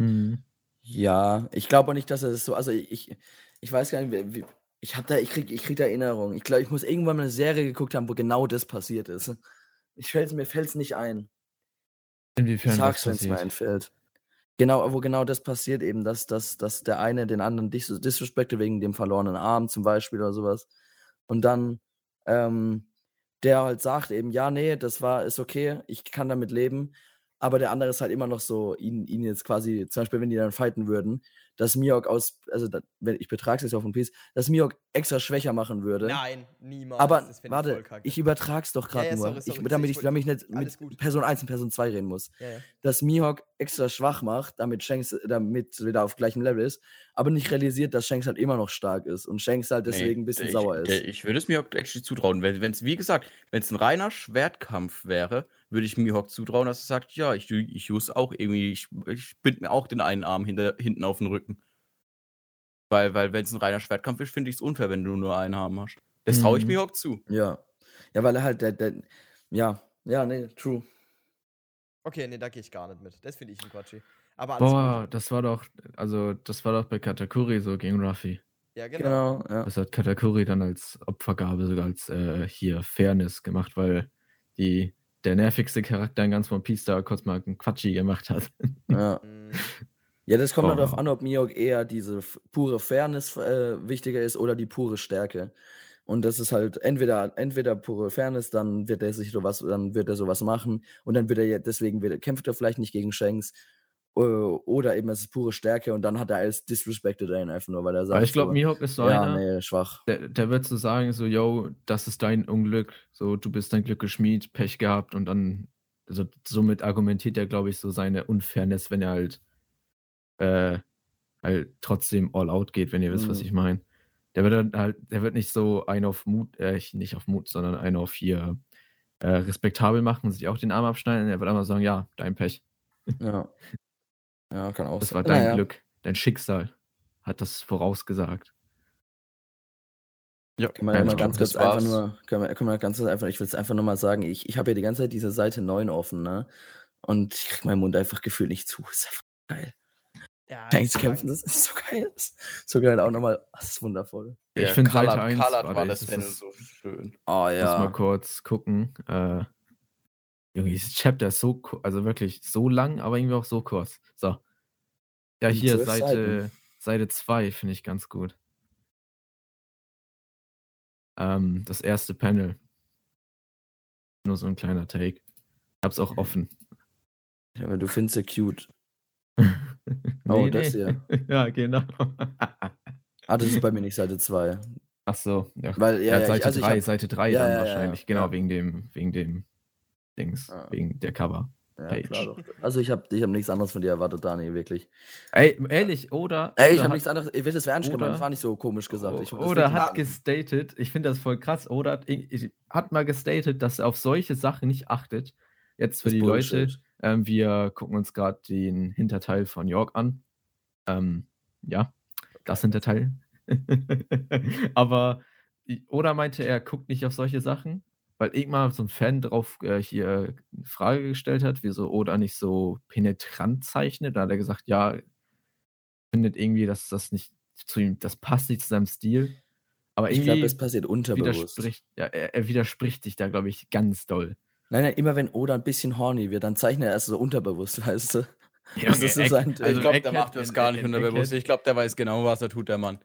Mhm. Ja, ich glaube auch nicht, dass er das so. Also ich, ich weiß gar nicht, wie, wie- ich habe da, ich krieg, ich krieg da Erinnerungen. Ich glaube, ich muss irgendwann mal eine Serie geguckt haben, wo genau das passiert ist. Ich fäll's, mir fällt es nicht ein. Inwiefern Ich sag's, wenn es mir einfällt. Genau, wo genau das passiert, eben, dass, dass, dass der eine den anderen dis disrespekte wegen dem verlorenen Arm zum Beispiel oder sowas. Und dann ähm, der halt sagt eben, ja, nee, das war, ist okay, ich kann damit leben. Aber der andere ist halt immer noch so, ihn, ihn jetzt quasi, zum Beispiel, wenn die dann fighten würden, dass Mihawk aus, also da, wenn ich betrage es jetzt auf den Piece, dass Mihawk extra schwächer machen würde. Nein, niemals. Aber warte, voll kacke. ich übertrage es doch gerade Ja, ja, nur, sorry, sorry, ich, damit, ich ich, damit ich nicht mit gut. Person 1 und Person 2 reden muss. ja, ja. Dass Mihawk extra schwach macht, damit Shanks damit wieder auf gleichem Level ist, aber nicht realisiert, dass Shanks halt immer noch stark ist und Shanks halt deswegen ein bisschen ich, sauer ist. Ich würde es mir actually zutrauen. Wenn es, wie gesagt, wenn es ein reiner Schwertkampf wäre, würde ich Mihawk zutrauen, dass er sagt, ja, ich, ich use auch irgendwie, ich, ich bind mir auch den einen Arm hinter, hinten auf den Rücken. Weil, weil wenn es ein reiner Schwertkampf ist, finde ich es unfair, wenn du nur einen Arm hast. Das traue ich Mhm. Mihawk zu. Ja. Ja, weil er halt, der, der, ja, ja, nee, true. Okay, nee, da gehe ich gar nicht mit. Das finde ich ein Quatschi. Aber alles Boah, gut. das war doch, also das war doch bei Katakuri so gegen Ruffy. Ja, genau. Genau, ja. Das hat Katakuri dann als Opfergabe sogar als äh, hier Fairness gemacht, weil die, der nervigste Charakter in ganz One Piece da kurz mal einen Quatschi gemacht hat. ja. Ja, das kommt halt darauf an, ob Mihawk eher diese pure Fairness äh, wichtiger ist oder die pure Stärke. Und das ist halt entweder, entweder pure Fairness, dann wird er sich sowas, dann wird er sowas machen und dann wird er deswegen wird, kämpft er vielleicht nicht gegen Shanks. äh, Oder eben es ist pure Stärke und dann hat er alles disrespected einfach nur, weil er sagt. Aber ich glaube, so, Mihawk ist so ja, einer, nee, schwach. der, der wird so sagen, so, yo, das ist dein Unglück, so, du bist dein Glück geschmied, Pech gehabt und dann, also somit argumentiert er, glaube ich, so seine Unfairness, wenn er halt, äh, halt trotzdem all out geht, wenn ihr wisst, was Mhm. ich meine. Der wird dann halt, der wird nicht so einen auf Mut, äh, nicht auf Mut, sondern einen auf hier äh, respektabel machen und sich auch den Arm abschneiden. Er wird einfach sagen, ja, dein Pech. Ja. Ja, kann auch Das sein. war dein Naja. Glück, dein Schicksal hat das vorausgesagt. Ja, Kann man Ja, mal ganz kurz einfach war's. nur, können wir, können wir ganz kurz einfach, ich will es einfach nur mal sagen, ich, ich habe ja die ganze Zeit diese Seite 9 offen, ne? Und ich krieg meinen Mund einfach gefühlt nicht zu. Ist einfach geil. Ja, Tanks ich kämpfen, das ist so geil. Das ist so geil auch nochmal. Das ist wundervoll. Ich Ja, finde Colored- Seite 1 Colored warte, war ich- das das Panel ist- so schön. Oh Lass mal ja. kurz gucken. Äh, Junge, dieses Chapter ist so, also wirklich so lang, aber irgendwie auch so kurz. So. Ja, Und hier Seite, Seite 2 finde ich ganz gut. Ähm, das erste Panel. Nur so ein kleiner Take. Ich hab's auch offen. ja. Aber du findest sie cute. nee, Oh, das hier. ja, genau. Ah, das ist bei mir nicht Seite 2. Ach so. Ja, Weil, ja, ja, Seite ich, also ich 3, hab, Seite 3 Ja, dann wahrscheinlich. Genau, wegen dem, wegen dem Dings, Ja. wegen der Cover. ja. Also ich habe ich hab nichts anderes von dir erwartet, Dani, wirklich. Ey, ehrlich, oder? Ey, ich habe nichts anderes, ich will das ernst genommen, oder- das war nicht so komisch gesagt. Ich, Oder hat gestatet, ich finde das voll krass, oder hat, ich- hat mal gestatet, dass er auf solche Sachen nicht achtet. Jetzt für Das die ist Leute, Bullshit. Ähm, wir gucken uns gerade den Hinterteil von York an. Ähm, ja, das Hinterteil. Aber, oder meinte er, guckt nicht auf solche Sachen, weil irgendwann so ein Fan drauf äh, hier eine Frage gestellt hat, wieso Oda nicht so penetrant zeichnet. Da hat er gesagt, ja, findet irgendwie, dass das nicht zu ihm, das passt nicht zu seinem Stil. Aber Ich glaube, es passiert unterbewusst. widerspricht, ja, er, er widerspricht sich da, glaube ich, ganz doll. Nein, nein, immer wenn Oda ein bisschen horny wird, dann zeichnet er es so unterbewusst, weißt du? Ja, Das ist so Eck- sein ich also glaube, der macht das gar nicht unterbewusst. Ich glaube, der weiß genau, was er tut, der Mann.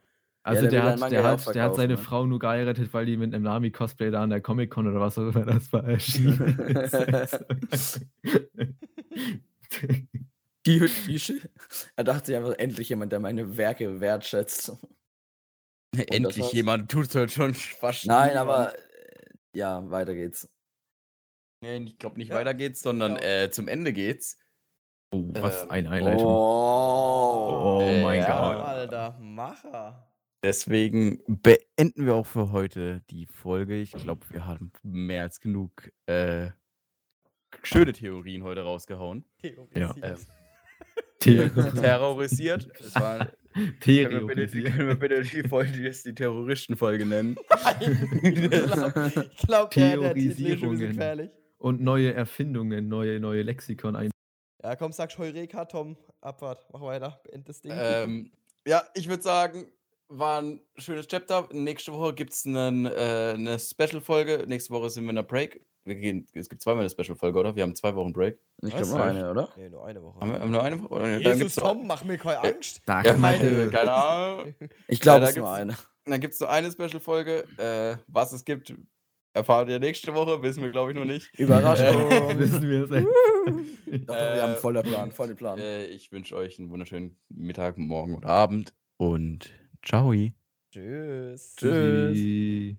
Also der der, hat, der, hat, der hat seine ne? Frau nur geheiratet, weil die mit einem Nami-Cosplay da an der Comic-Con oder was auch immer das war erschienen ist. Die, Sch- er dachte sich einfach, endlich jemand, der meine Werke wertschätzt. Endlich jemand tut halt schon fast. Nein, aber äh, ja, weiter geht's. Nee, ich glaube nicht Ja, weiter geht's, sondern genau. äh, zum Ende geht's. oh, was Ähm, eine Einleitung. Oh, Oh mein ja. Gott. Alter, Macher. Deswegen beenden wir auch für heute die Folge. Ich glaube, wir haben mehr als genug äh, schöne Theorien heute rausgehauen. Theorisiert. ähm, The Terrorisiert. Das war, können, wir bitte, können wir bitte die Folge jetzt die Terroristenfolge nennen? ich glaube, glaub, der, der Titel ist ein gefährlich. Und neue Erfindungen, neue, neue Lexikon ein. Ja, komm, sag Heureka, Tom. Abfahrt, mach weiter, beend das Ding. ähm, ja, ich würde sagen, war ein schönes Chapter. Nächste Woche gibt es äh, eine Special-Folge. Nächste Woche sind wir in der Break. Wir gehen, es gibt zweimal eine Special-Folge, oder? Wir haben zwei Wochen Break. Ich Was? glaube nur eine, oder? nee, nur eine Woche. Haben wir, haben nur eine Woche? Oder? Dann Jesus, Tom, mach mir keine Äh, Angst. Da Ja, kann man- meine, keine Ahnung. Ich glaube, da es ist nur gibt's- eine. Dann gibt es nur eine Special-Folge. Äh, was es gibt, Erfahren wir nächste Woche, wissen wir, glaube ich, noch nicht. Überraschung. Wissen wir es echt. Doch, doch, wir haben Äh, voller Plan, voll den Plan. Äh, ich wünsche euch einen wunderschönen Mittag, Morgen oder Abend und ciao. Tschüss. Tschüss. Tschüssi.